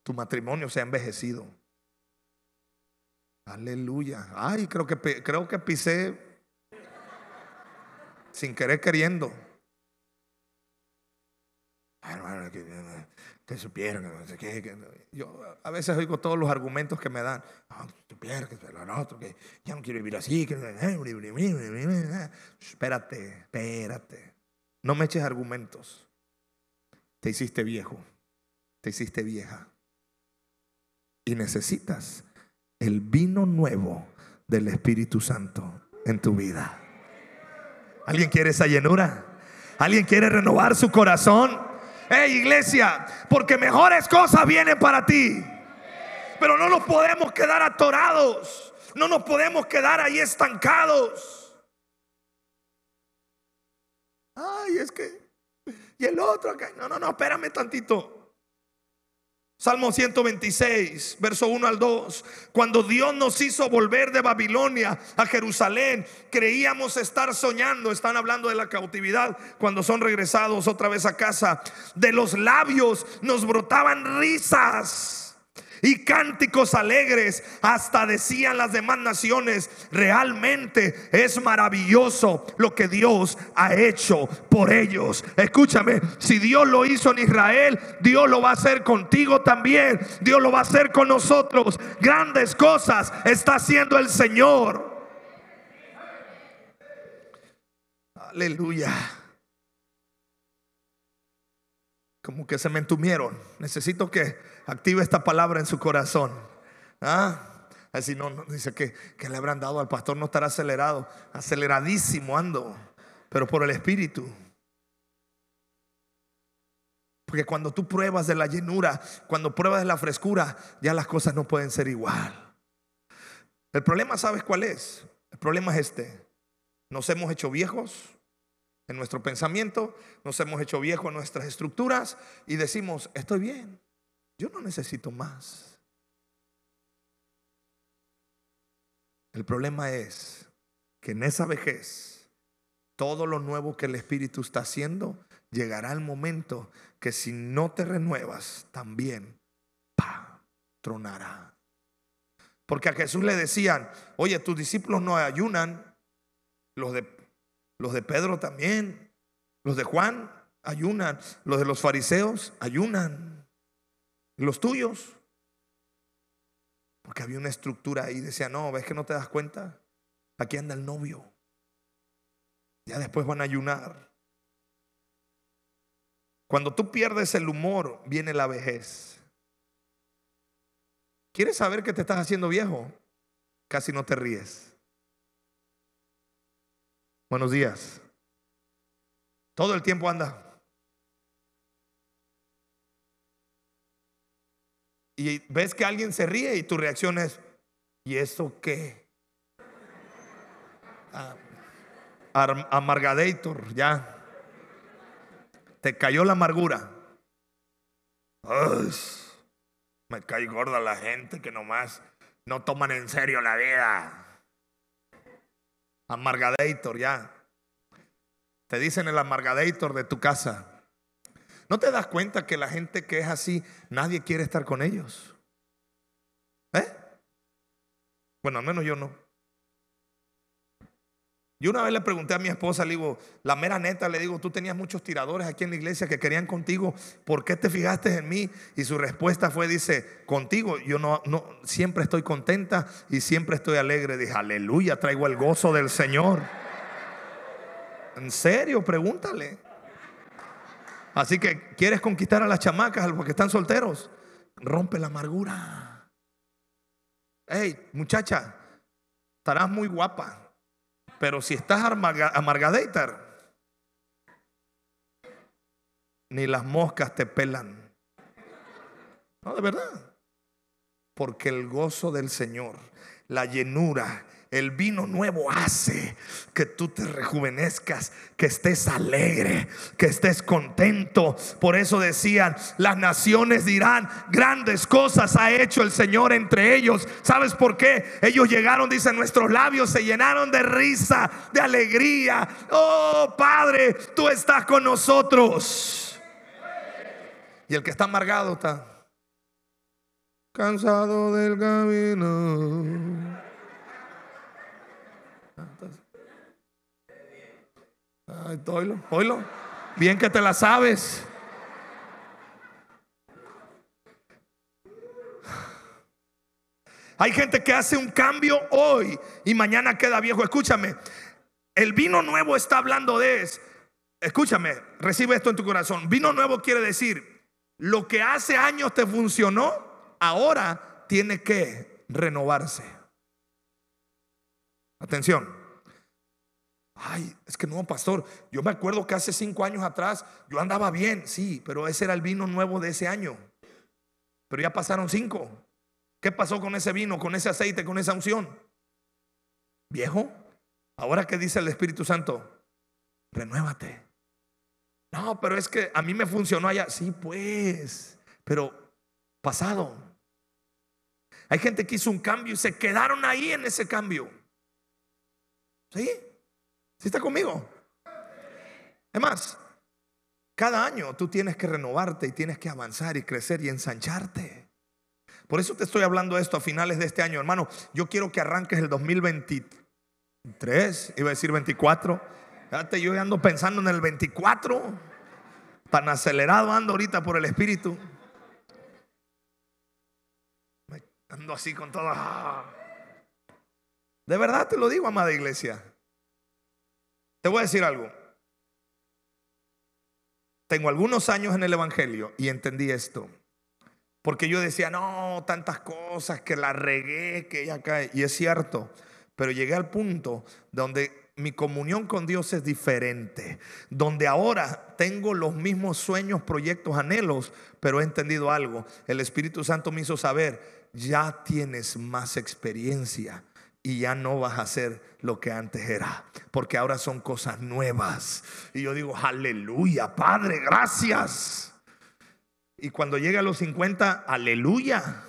Tu matrimonio se ha envejecido. Aleluya. Ay, creo que, creo que pisé sin querer queriendo. Hermano, que, que supieran, no sé qué, yo a veces oigo todos los argumentos que me dan. Ah, supieran que lo que ya no quiero vivir así. Que, espérate, espérate. No me eches argumentos. Te hiciste viejo, te hiciste vieja. Y necesitas el vino nuevo del Espíritu Santo en tu vida. ¿Alguien quiere esa llenura? ¿Alguien quiere renovar su corazón? Hey iglesia, porque mejores cosas vienen para ti. Pero no nos podemos quedar atorados. No nos podemos quedar ahí estancados. Ay, es que... Y el otro No, no, no, espérame tantito. Salmo 126, verso 1 al 2. Cuando Dios nos hizo volver de Babilonia a Jerusalén, creíamos estar soñando. Están hablando de la cautividad cuando son regresados otra vez a casa. De los labios nos brotaban risas y cánticos alegres. Hasta decían las demás naciones, realmente es maravilloso lo que Dios ha hecho por ellos. Escúchame, si Dios lo hizo en Israel, Dios lo va a hacer contigo también. Dios lo va a hacer con nosotros. Grandes cosas está haciendo el Señor. Aleluya. Como que se me entumieron. Necesito que active esta palabra en su corazón. ¿Ah? Así no, dice que, que, le habrán dado al pastor, no estará acelerado, aceleradísimo ando, pero por el Espíritu. Porque cuando tú pruebas de la llenura, cuando pruebas de la frescura, ya las cosas no pueden ser igual. El problema, ¿sabes cuál es? El problema es este. Nos hemos hecho viejos en nuestro pensamiento, nos hemos hecho viejos en nuestras estructuras y decimos, estoy bien. Yo no necesito más. El problema es que en esa vejez, todo lo nuevo que el Espíritu está haciendo, llegará el momento que si no te renuevas, también pa, tronará. Porque a Jesús le decían, oye, tus discípulos no ayunan, los de, los de Pedro también, los de Juan ayunan, los de los fariseos ayunan los tuyos. Porque había una estructura ahí. Decía, no, ¿ves que no te das cuenta? Aquí anda el novio. Ya después van a ayunar. Cuando tú pierdes el humor, viene la vejez. ¿Quieres saber que te estás haciendo viejo? Casi no te ríes. Buenos días. Todo el tiempo anda. Y ves que alguien se ríe y tu reacción es, ¿y eso qué? Ah, amargadator, ya. Te cayó la amargura. me cae gorda la gente que nomás no toman en serio la vida. Amargadator, ya. Te dicen el amargadator de tu casa. ¿No te das cuenta que la gente que es así, nadie quiere estar con ellos? ¿Eh? Bueno, al menos yo no. Yo una vez le pregunté a mi esposa, le digo, la mera neta, le digo, tú tenías muchos tiradores aquí en la iglesia que querían contigo, ¿por qué te fijaste en mí? Y su respuesta fue, dice, contigo, yo no, no, siempre estoy contenta y siempre estoy alegre. Dije, aleluya, traigo el gozo del Señor. En serio, pregúntale. Así que quieres conquistar a las chamacas, a los que están solteros, rompe la amargura. Hey, muchacha, estarás muy guapa, pero si estás amargadator, ni las moscas te pelan. No, de verdad. Porque el gozo del Señor, la llenura, El vino nuevo hace que tú te rejuvenezcas, que estés alegre, que estés contento. Por eso decían, las naciones dirán, grandes cosas ha hecho el Señor entre ellos. ¿Sabes por qué? Ellos llegaron, dicen, nuestros labios se llenaron de risa, de alegría. Oh Padre, tú estás con nosotros. Y el que está amargado está cansado del camino. Bien que te la sabes. Hay gente que hace un cambio hoy y mañana queda viejo. Escúchame, el vino nuevo está hablando de eso. Escúchame, recibe esto en tu corazón. Vino nuevo quiere decir, lo que hace años te funcionó, ahora tiene que renovarse. Atención. Ay, es que no, pastor, yo me acuerdo que hace cinco años atrás yo andaba bien, sí, pero ese era el vino nuevo de ese año. Pero ya pasaron cinco. ¿Qué pasó con ese vino, con ese aceite, con esa unción? Viejo, ahora que dice el Espíritu Santo, renuévate. No, pero es que a mí me funcionó allá. Sí, pues, pero pasado. Hay gente que hizo un cambio y se quedaron ahí en ese cambio. ¿Sí? ¿Sí está conmigo? Es más, cada año tú tienes que renovarte y tienes que avanzar y crecer y ensancharte. Por eso te estoy hablando esto a finales de este año, hermano. Yo quiero que arranques el 2023, iba a decir 24. Fíjate, yo ando pensando en el 24. Tan acelerado ando ahorita por el Espíritu. Ando así con todo. De verdad te lo digo, amada iglesia. Te voy a decir algo. Tengo algunos años en el Evangelio y entendí esto. Porque yo decía, no, tantas cosas que la regué, que ella cae. Y es cierto, pero llegué al punto donde mi comunión con Dios es diferente. Donde ahora tengo los mismos sueños, proyectos, anhelos, pero he entendido algo. El Espíritu Santo me hizo saber, ya tienes más experiencia y ya no vas a hacer lo que antes era, porque ahora son cosas nuevas. Y yo digo, aleluya, Padre, gracias. Y cuando llegue a los 50, aleluya.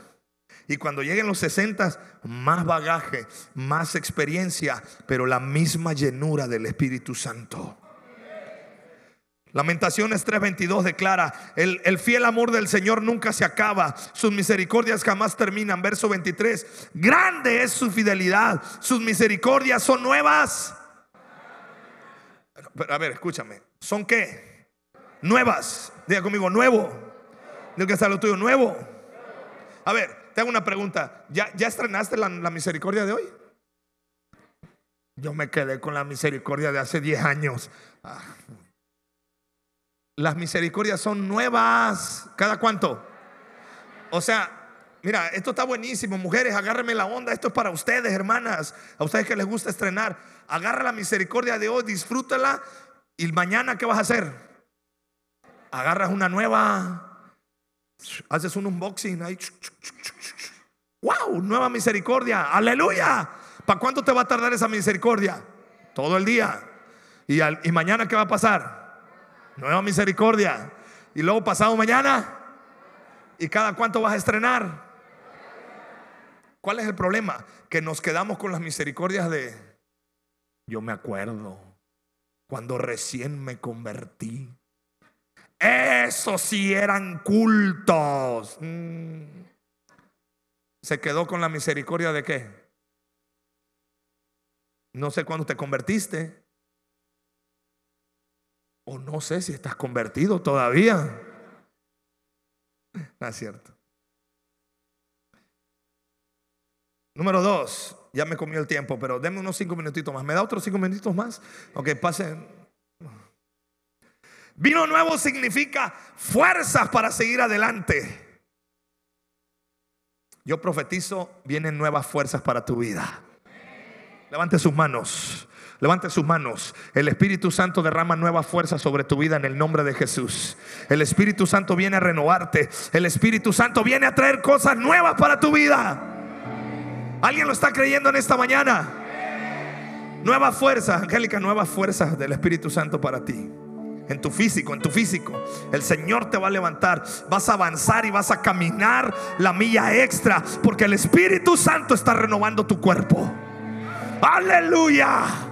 Y cuando lleguen los 60, más bagaje, más experiencia, pero la misma llenura del Espíritu Santo. Lamentaciones 3:22 declara, el, el, fiel amor del Señor nunca se acaba, sus misericordias jamás terminan. Verso 23, grande es su fidelidad, sus misericordias son nuevas. a ver, escúchame, ¿son qué? Nuevas. Diga conmigo, nuevo. Digo que está lo tuyo, nuevo. A ver, te hago una pregunta. ¿Ya, ya estrenaste la, la misericordia de hoy? Yo me quedé con la misericordia de hace 10 años. Ah. Las misericordias son nuevas. ¿Cada cuánto? O sea, mira, esto está buenísimo. Mujeres, agárrenme la onda. Esto es para ustedes, hermanas. A ustedes que les gusta estrenar. Agarra la misericordia de hoy, disfrútala. Y mañana, ¿qué vas a hacer? Agarras una nueva. Haces un unboxing ahí. ¡Wow! Nueva misericordia. ¡Aleluya! ¿Para cuánto te va a tardar esa misericordia? Todo el día. ¿Y, y mañana qué va a pasar? Nueva misericordia. Y luego pasado mañana. ¿Y cada cuánto vas a estrenar? ¿Cuál es el problema? Que nos quedamos con las misericordias de... Yo me acuerdo cuando recién me convertí. Eso sí eran cultos. Mm. Se quedó con la misericordia de qué? No sé cuándo te convertiste. O no sé si estás convertido todavía. No es cierto. Número dos, ya me comió el tiempo, pero denme unos cinco minutitos más. ¿Me da otros cinco minutitos más? Ok, pasen. Vino nuevo significa fuerzas para seguir adelante. Yo profetizo, vienen nuevas fuerzas para tu vida. Levante sus manos. Levante sus manos. El Espíritu Santo derrama nueva fuerza sobre tu vida en el nombre de Jesús. El Espíritu Santo viene a renovarte. El Espíritu Santo viene a traer cosas nuevas para tu vida. ¿Alguien lo está creyendo en esta mañana? Nuevas fuerzas, Angélica, nuevas fuerzas del Espíritu Santo para ti. En tu físico, en tu físico. El Señor te va a levantar. Vas a avanzar y vas a caminar la milla extra. Porque el Espíritu Santo está renovando tu cuerpo. Aleluya.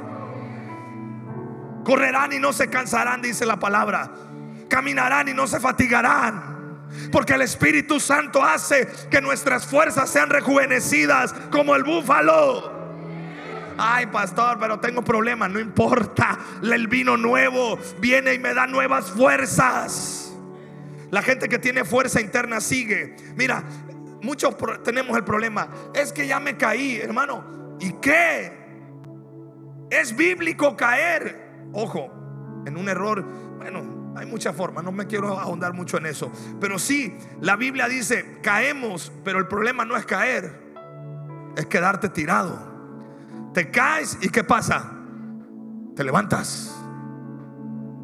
Correrán y no se cansarán, dice la palabra. Caminarán y no se fatigarán. Porque el Espíritu Santo hace que nuestras fuerzas sean rejuvenecidas como el búfalo. Ay, pastor, pero tengo problemas. No importa. El vino nuevo viene y me da nuevas fuerzas. La gente que tiene fuerza interna sigue. Mira, muchos tenemos el problema. Es que ya me caí, hermano. ¿Y qué? Es bíblico caer. Ojo, en un error. Bueno, hay muchas formas. No me quiero ahondar mucho en eso. Pero sí, la Biblia dice, caemos. Pero el problema no es caer. Es quedarte tirado. Te caes y ¿qué pasa? Te levantas.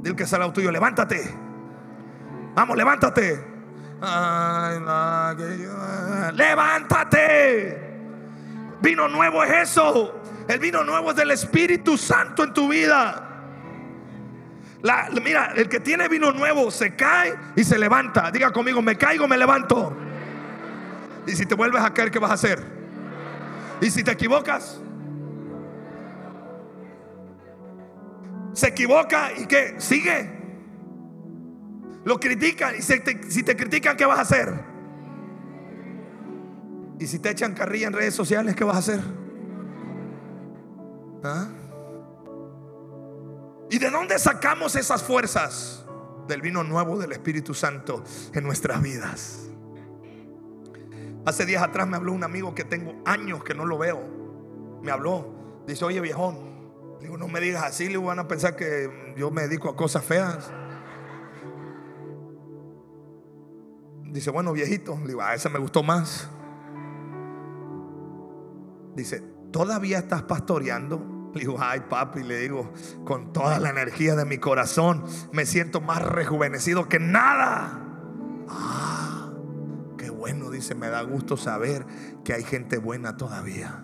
Dile que sale al tuyo, levántate. Vamos, levántate. levántate. Vino nuevo es eso. El vino nuevo es del Espíritu Santo en tu vida. Mira, el que tiene vino nuevo se cae y se levanta. Diga conmigo, me caigo, me levanto. Y si te vuelves a caer, ¿qué vas a hacer? Y si te equivocas, se equivoca y que sigue. Lo critican y si te critican, ¿qué vas a hacer? Y si te echan carrilla en redes sociales, ¿qué vas a hacer? ¿Ah? ¿Y de dónde sacamos esas fuerzas? Del vino nuevo del Espíritu Santo en nuestras vidas. Hace días atrás me habló un amigo que tengo años que no lo veo. Me habló. Dice, oye viejón, Digo, no me digas así, le van a pensar que yo me dedico a cosas feas. Dice, bueno, viejito, le digo, a ese me gustó más. Dice, ¿todavía estás pastoreando? Le digo, ay papi, le digo, con toda la energía de mi corazón, me siento más rejuvenecido que nada. Ah, qué bueno, dice, me da gusto saber que hay gente buena todavía.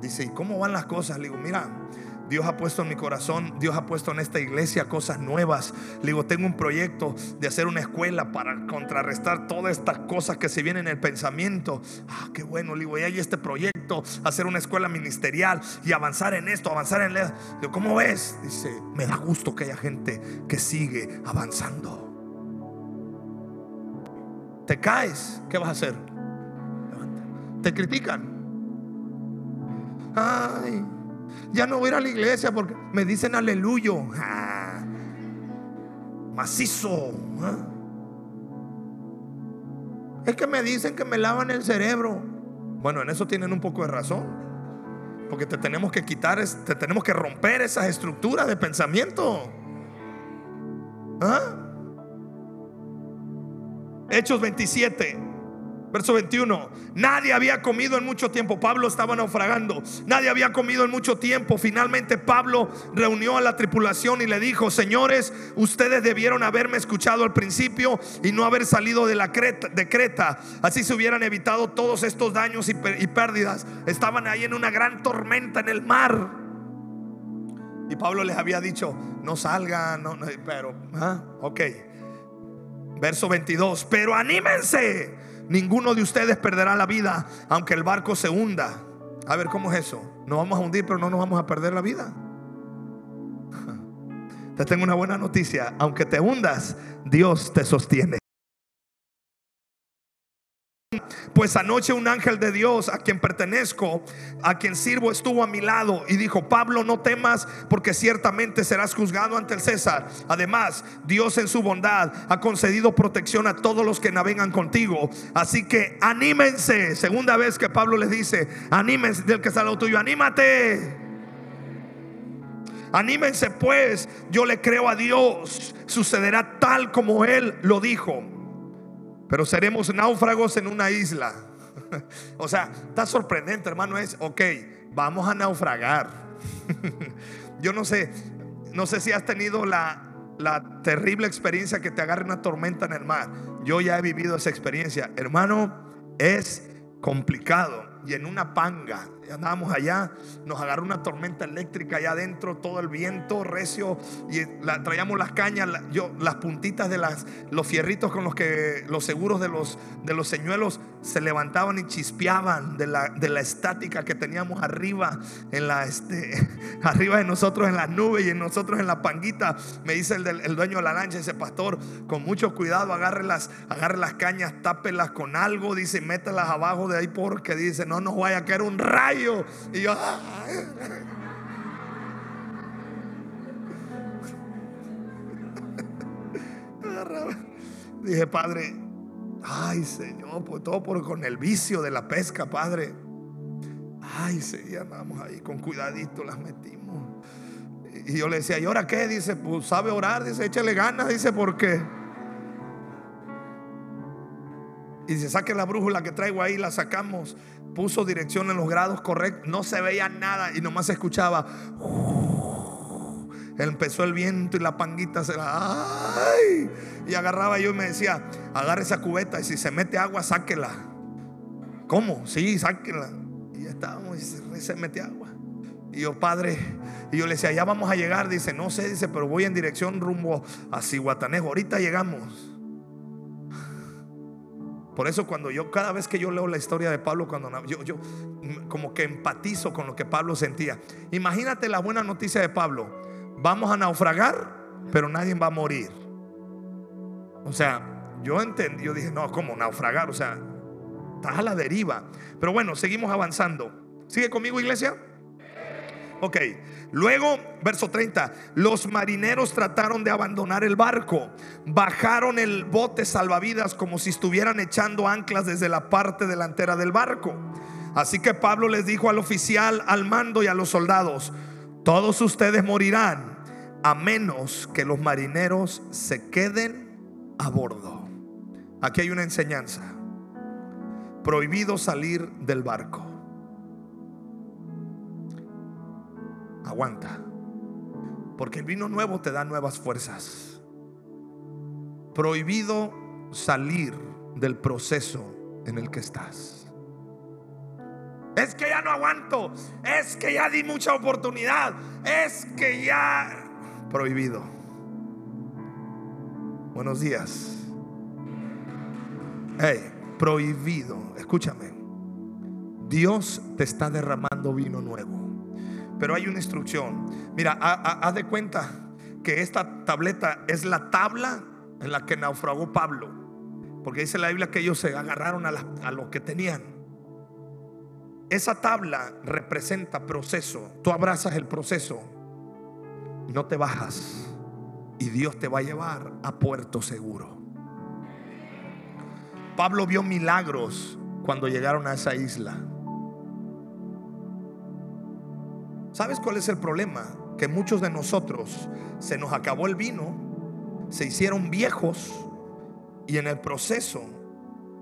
Dice, ¿y cómo van las cosas? Le digo, mira, Dios ha puesto en mi corazón, Dios ha puesto en esta iglesia cosas nuevas. Le digo, tengo un proyecto de hacer una escuela para contrarrestar todas estas cosas que se vienen en el pensamiento. Ah, qué bueno, le digo, y hay este proyecto, hacer una escuela ministerial y avanzar en esto, avanzar en... Le digo, ¿cómo ves? Dice, me da gusto que haya gente que sigue avanzando. Te caes, ¿qué vas a hacer? Te critican. Ay, ya no voy a ir a la iglesia porque me dicen aleluya. Ah, macizo. ¿ah? Es que me dicen que me lavan el cerebro. Bueno, en eso tienen un poco de razón. Porque te tenemos que quitar, te tenemos que romper esas estructuras de pensamiento. ¿Ah? Hechos 27. Verso 21. Nadie había comido en mucho tiempo. Pablo estaba naufragando. Nadie había comido en mucho tiempo. Finalmente Pablo reunió a la tripulación y le dijo, señores, ustedes debieron haberme escuchado al principio y no haber salido de la Creta. Así se hubieran evitado todos estos daños y, pérdidas. Estaban ahí en una gran tormenta en el mar. Y Pablo les había dicho, no salgan, no, pero, ¿ah? ok. Verso 22, pero anímense Ninguno de ustedes perderá la vida aunque el barco se hunda. A ver, ¿cómo es eso? Nos vamos a hundir, pero no nos vamos a perder la vida. (laughs) Te tengo una buena noticia. Aunque te hundas, Dios te sostiene. Pues anoche un ángel de Dios a quien pertenezco, a quien sirvo, estuvo a mi lado y dijo, Pablo, no temas porque ciertamente serás juzgado ante el César. Además, Dios en su bondad ha concedido protección a todos los que navegan contigo. Así que anímense. Segunda vez que Pablo les dice, anímense del que está tuyo, anímate. Anímense pues, yo le creo a Dios, sucederá tal como Él lo dijo. Pero seremos náufragos en una isla. (laughs) o sea, está sorprendente, hermano. Es, ok, vamos a naufragar. (laughs) Yo no sé, no sé si has tenido la, la terrible experiencia que te agarre una tormenta en el mar. Yo ya he vivido esa experiencia. Hermano, es complicado. Y en una panga, andábamos allá, nos agarró una tormenta eléctrica allá adentro, todo el viento recio y traíamos las cañas, yo, las puntitas de las, los fierritos con los que los seguros de los, de los señuelos se levantaban y chispeaban de la, estática que teníamos arriba, en la, este, (laughs) arriba de nosotros en las nubes y en nosotros en la panguita. Me dice el, del- el dueño de la lancha, ese pastor, con mucho cuidado, agarre las, agarre las cañas, tápelas con algo, dice, mételas abajo de ahí porque dice, no nos vaya a caer un rayo. Y yo. Agarraba. Dije, Padre, ay Señor, pues todo por con el vicio de la pesca, Padre. Ay, sí, andamos ahí con cuidadito, las metimos. Y yo le decía, ¿y ahora qué? Dice, pues sabe orar, dice, échale ganas, dice, ¿por qué? Y dice, saque la brújula que traigo ahí, la sacamos. Puso dirección en los grados correctos, no se veía nada y nomás se escuchaba. (laughs) Empezó el viento y la panguita se la. Y agarraba yo y me decía, agarre esa cubeta y si se mete agua, sáquela. ¿Cómo? Sí, sáquela. Y ya estábamos y se, se mete agua. Y yo, padre, y yo le decía, ya vamos a llegar. Dice, no sé, dice, pero voy en dirección rumbo a Cihuatanejo. Ahorita llegamos. Por eso cuando yo, cada vez que yo leo la historia de Pablo, cuando yo, yo como que empatizo con lo que Pablo sentía. Imagínate la buena noticia de Pablo. Vamos a naufragar, pero nadie va a morir. O sea, yo entendí, yo dije, no, ¿cómo naufragar? O sea, estás a la deriva. Pero bueno, seguimos avanzando. ¿Sigue conmigo, iglesia? Ok, luego, verso 30, los marineros trataron de abandonar el barco, bajaron el bote salvavidas como si estuvieran echando anclas desde la parte delantera del barco. Así que Pablo les dijo al oficial, al mando y a los soldados, todos ustedes morirán a menos que los marineros se queden a bordo. Aquí hay una enseñanza. Prohibido salir del barco. Aguanta. Porque el vino nuevo te da nuevas fuerzas. Prohibido salir del proceso en el que estás. Es que ya no aguanto. Es que ya di mucha oportunidad. Es que ya... Prohibido. Buenos días. Hey, prohibido. Escúchame. Dios te está derramando vino nuevo. Pero hay una instrucción. Mira, ha- ha- haz de cuenta que esta tableta es la tabla en la que naufragó Pablo. Porque dice la Biblia que ellos se agarraron a, la- a lo que tenían. Esa tabla representa proceso. Tú abrazas el proceso. No te bajas. Y Dios te va a llevar a puerto seguro. Pablo vio milagros cuando llegaron a esa isla. ¿Sabes cuál es el problema? Que muchos de nosotros se nos acabó el vino, se hicieron viejos y en el proceso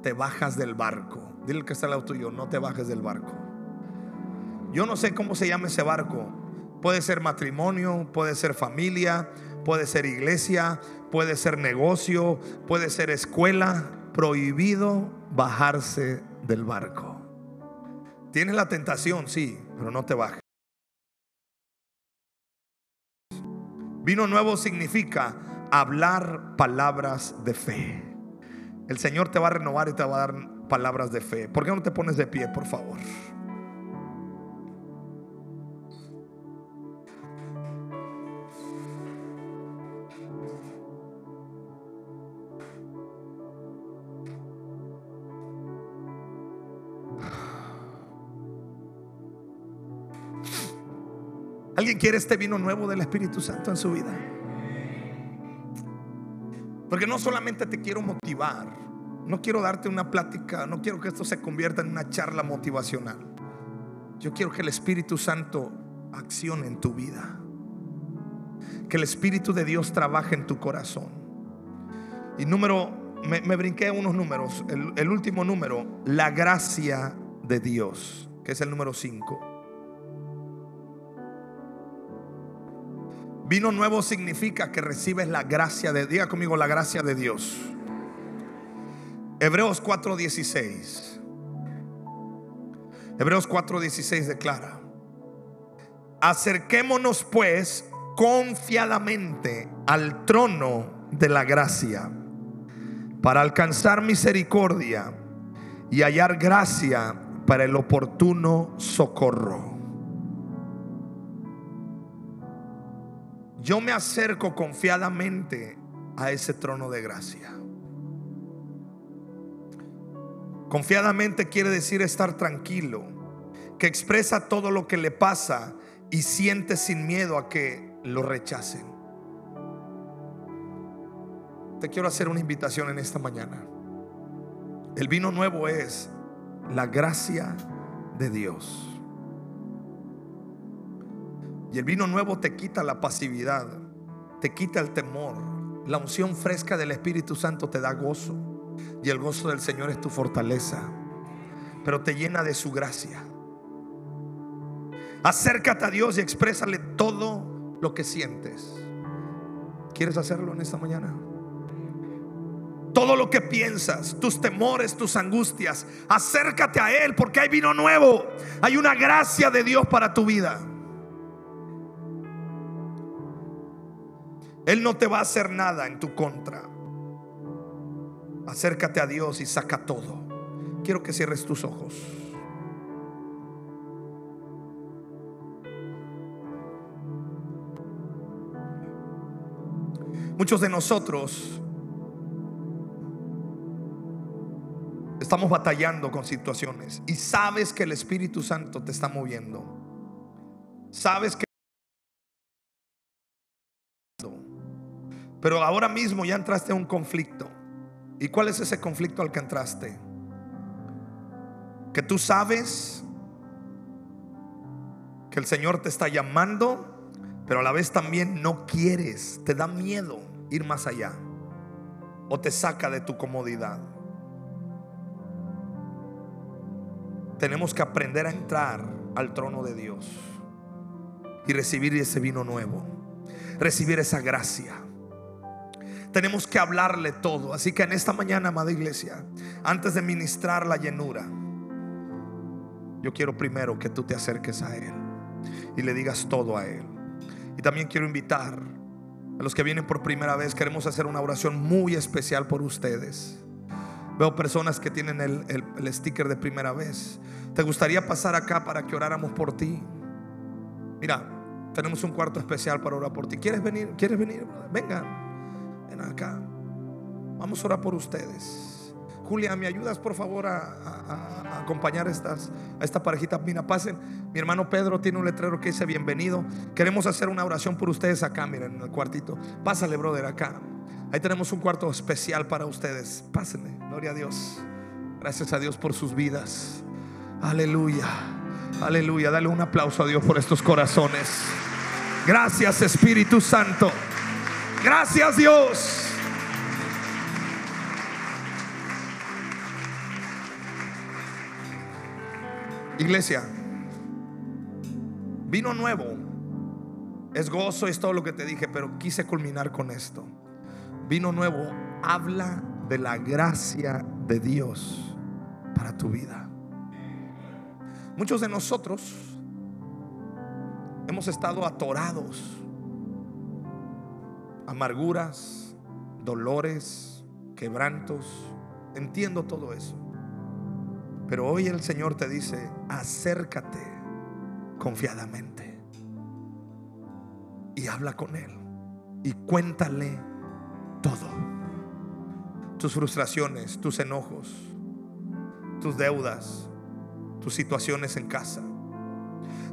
te bajas del barco. Dile que está al lado tuyo, no te bajes del barco. Yo no sé cómo se llama ese barco. Puede ser matrimonio, puede ser familia, puede ser iglesia, puede ser negocio, puede ser escuela. Prohibido bajarse del barco. Tienes la tentación, sí, pero no te bajes. Vino nuevo significa hablar palabras de fe. El Señor te va a renovar y te va a dar palabras de fe. ¿Por qué no te pones de pie, por favor? ¿Alguien quiere este vino nuevo del Espíritu Santo en su vida? Porque no solamente te quiero motivar, no quiero darte una plática, no quiero que esto se convierta en una charla motivacional. Yo quiero que el Espíritu Santo accione en tu vida. Que el Espíritu de Dios trabaje en tu corazón. Y número, me, brinqué unos números. El, el último número, la gracia de Dios, que es el número 5. Vino nuevo significa que recibes la gracia de diga conmigo la gracia de Dios. Hebreos 4:16. Hebreos 4:16 declara, acerquémonos pues confiadamente al trono de la gracia para alcanzar misericordia y hallar gracia para el oportuno socorro. Yo me acerco confiadamente a ese trono de gracia. Confiadamente quiere decir estar tranquilo, que expresa todo lo que le pasa y siente sin miedo a que lo rechacen. Te quiero hacer una invitación en esta mañana. El vino nuevo es la gracia de Dios. Y el vino nuevo te quita la pasividad, te quita el temor. La unción fresca del Espíritu Santo te da gozo. Y el gozo del Señor es tu fortaleza. Pero te llena de su gracia. Acércate a Dios y exprésale todo lo que sientes. ¿Quieres hacerlo en esta mañana? Todo lo que piensas, tus temores, tus angustias, acércate a Él porque hay vino nuevo. Hay una gracia de Dios para tu vida. Él no te va a hacer nada en tu contra. Acércate a Dios y saca todo. Quiero que cierres tus ojos. Muchos de nosotros estamos batallando con situaciones y sabes que el Espíritu Santo te está moviendo. Sabes que... Pero ahora mismo ya entraste en un conflicto. ¿Y cuál es ese conflicto al que entraste? Que tú sabes que el Señor te está llamando pero a la vez también no quieres, te da miedo ir más allá o te saca de tu comodidad. Tenemos que aprender a entrar al trono de Dios y recibir ese vino nuevo, recibir esa gracia. Tenemos que hablarle todo. Así que en esta mañana, amada iglesia, antes de ministrar la llenura, yo quiero primero que tú te acerques a Él y le digas todo a Él. Y también quiero invitar a los que vienen por primera vez. Queremos hacer una oración muy especial por ustedes. Veo personas que tienen el, sticker de primera vez. ¿Te gustaría pasar acá para que oráramos por ti? Mira, tenemos un cuarto especial para orar por ti. ¿Quieres venir? ¿Quieres venir? Venga, ven acá. Vamos a orar por ustedes. Julia, ¿me ayudas por favor a, acompañar estas, a esta parejita? Mira, pasen. Mi hermano Pedro tiene un letrero que dice bienvenido. Queremos hacer una oración por ustedes acá, miren, en el cuartito. Pásale, brother, acá. Ahí tenemos un cuarto especial para ustedes. Pásenle, gloria a Dios. Gracias a Dios por sus vidas. Aleluya, aleluya. Dale un aplauso a Dios por estos corazones. Gracias, Espíritu Santo. Gracias, Dios. Iglesia, vino nuevo. Es gozo, es todo lo que te dije, pero quise culminar con esto. Vino nuevo habla de la gracia de Dios para tu vida. Muchos de nosotros hemos estado atorados, amarguras, dolores, quebrantos. Entiendo todo eso. Pero hoy el Señor te dice, acércate confiadamente y habla con Él y cuéntale todo. Tus frustraciones, tus enojos, tus deudas, tus situaciones en casa.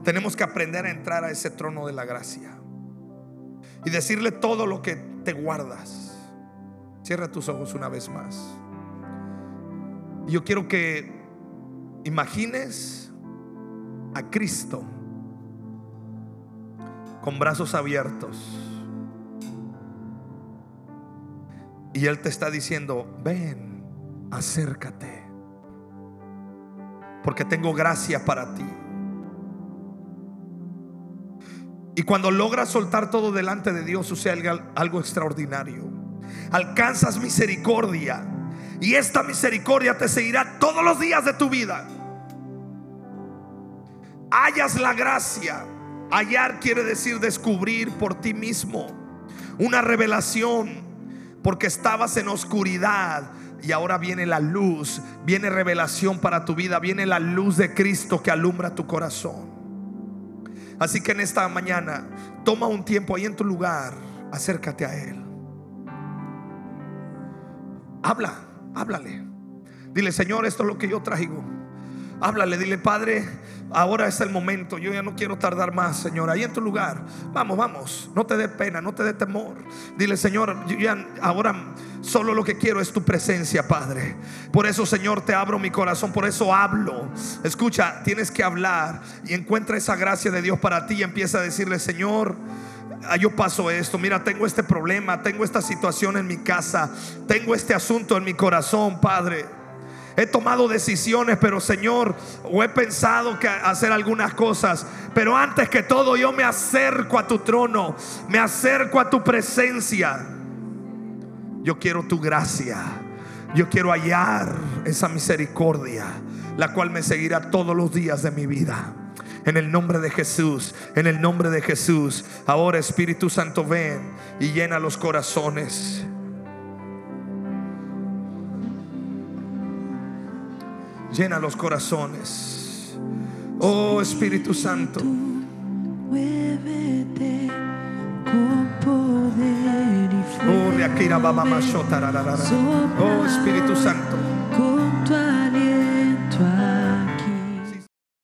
Tenemos que aprender a entrar a ese trono de la gracia y decirle todo lo que te guardas. Cierra tus ojos una vez más. Yo quiero que Imagines a Cristo con brazos abiertos. Y Él te está diciendo, ven, acércate. Porque tengo gracia para ti. Y cuando logras soltar todo delante de Dios, sucede algo extraordinario. Alcanzas misericordia y esta misericordia te seguirá todos los días de tu vida. hallas la gracia. Hallar quiere decir descubrir por ti mismo. Una revelación. Porque estabas en oscuridad y ahora viene la luz, viene revelación para tu vida, viene la luz de Cristo que alumbra tu corazón. Así que en esta mañana, toma un tiempo ahí en tu lugar, acércate a Él. Habla, háblale. Dile, Señor, esto es lo que yo traigo. Háblale, dile, Padre, ahora es el momento. Yo ya no quiero tardar más, Señor. Ahí en tu lugar. Vamos, vamos. No te dé pena, no te dé temor. Dile, Señor, yo ya ahora solo lo que quiero es tu presencia, Padre. Por eso, Señor, te abro mi corazón. Por eso hablo. Escucha, tienes que hablar y encuentra esa gracia de Dios para ti y empieza a decirle, Señor. Ah, yo paso esto, mira, tengo este problema, tengo esta situación en mi casa, tengo este asunto en mi corazón, Padre. He tomado decisiones, pero Señor, o he pensado que hacer algunas cosas, pero antes que todo yo me acerco a tu trono, me acerco a tu presencia. Yo quiero tu gracia. Yo quiero hallar esa misericordia, la cual me seguirá todos los días de mi vida. En el nombre de Jesús, en el nombre de Jesús. Ahora Espíritu Santo ven y llena los corazones. llena los corazones. Oh Espíritu Santo. Muévete con poder y oh, oh Espíritu Santo. Con tu aliento.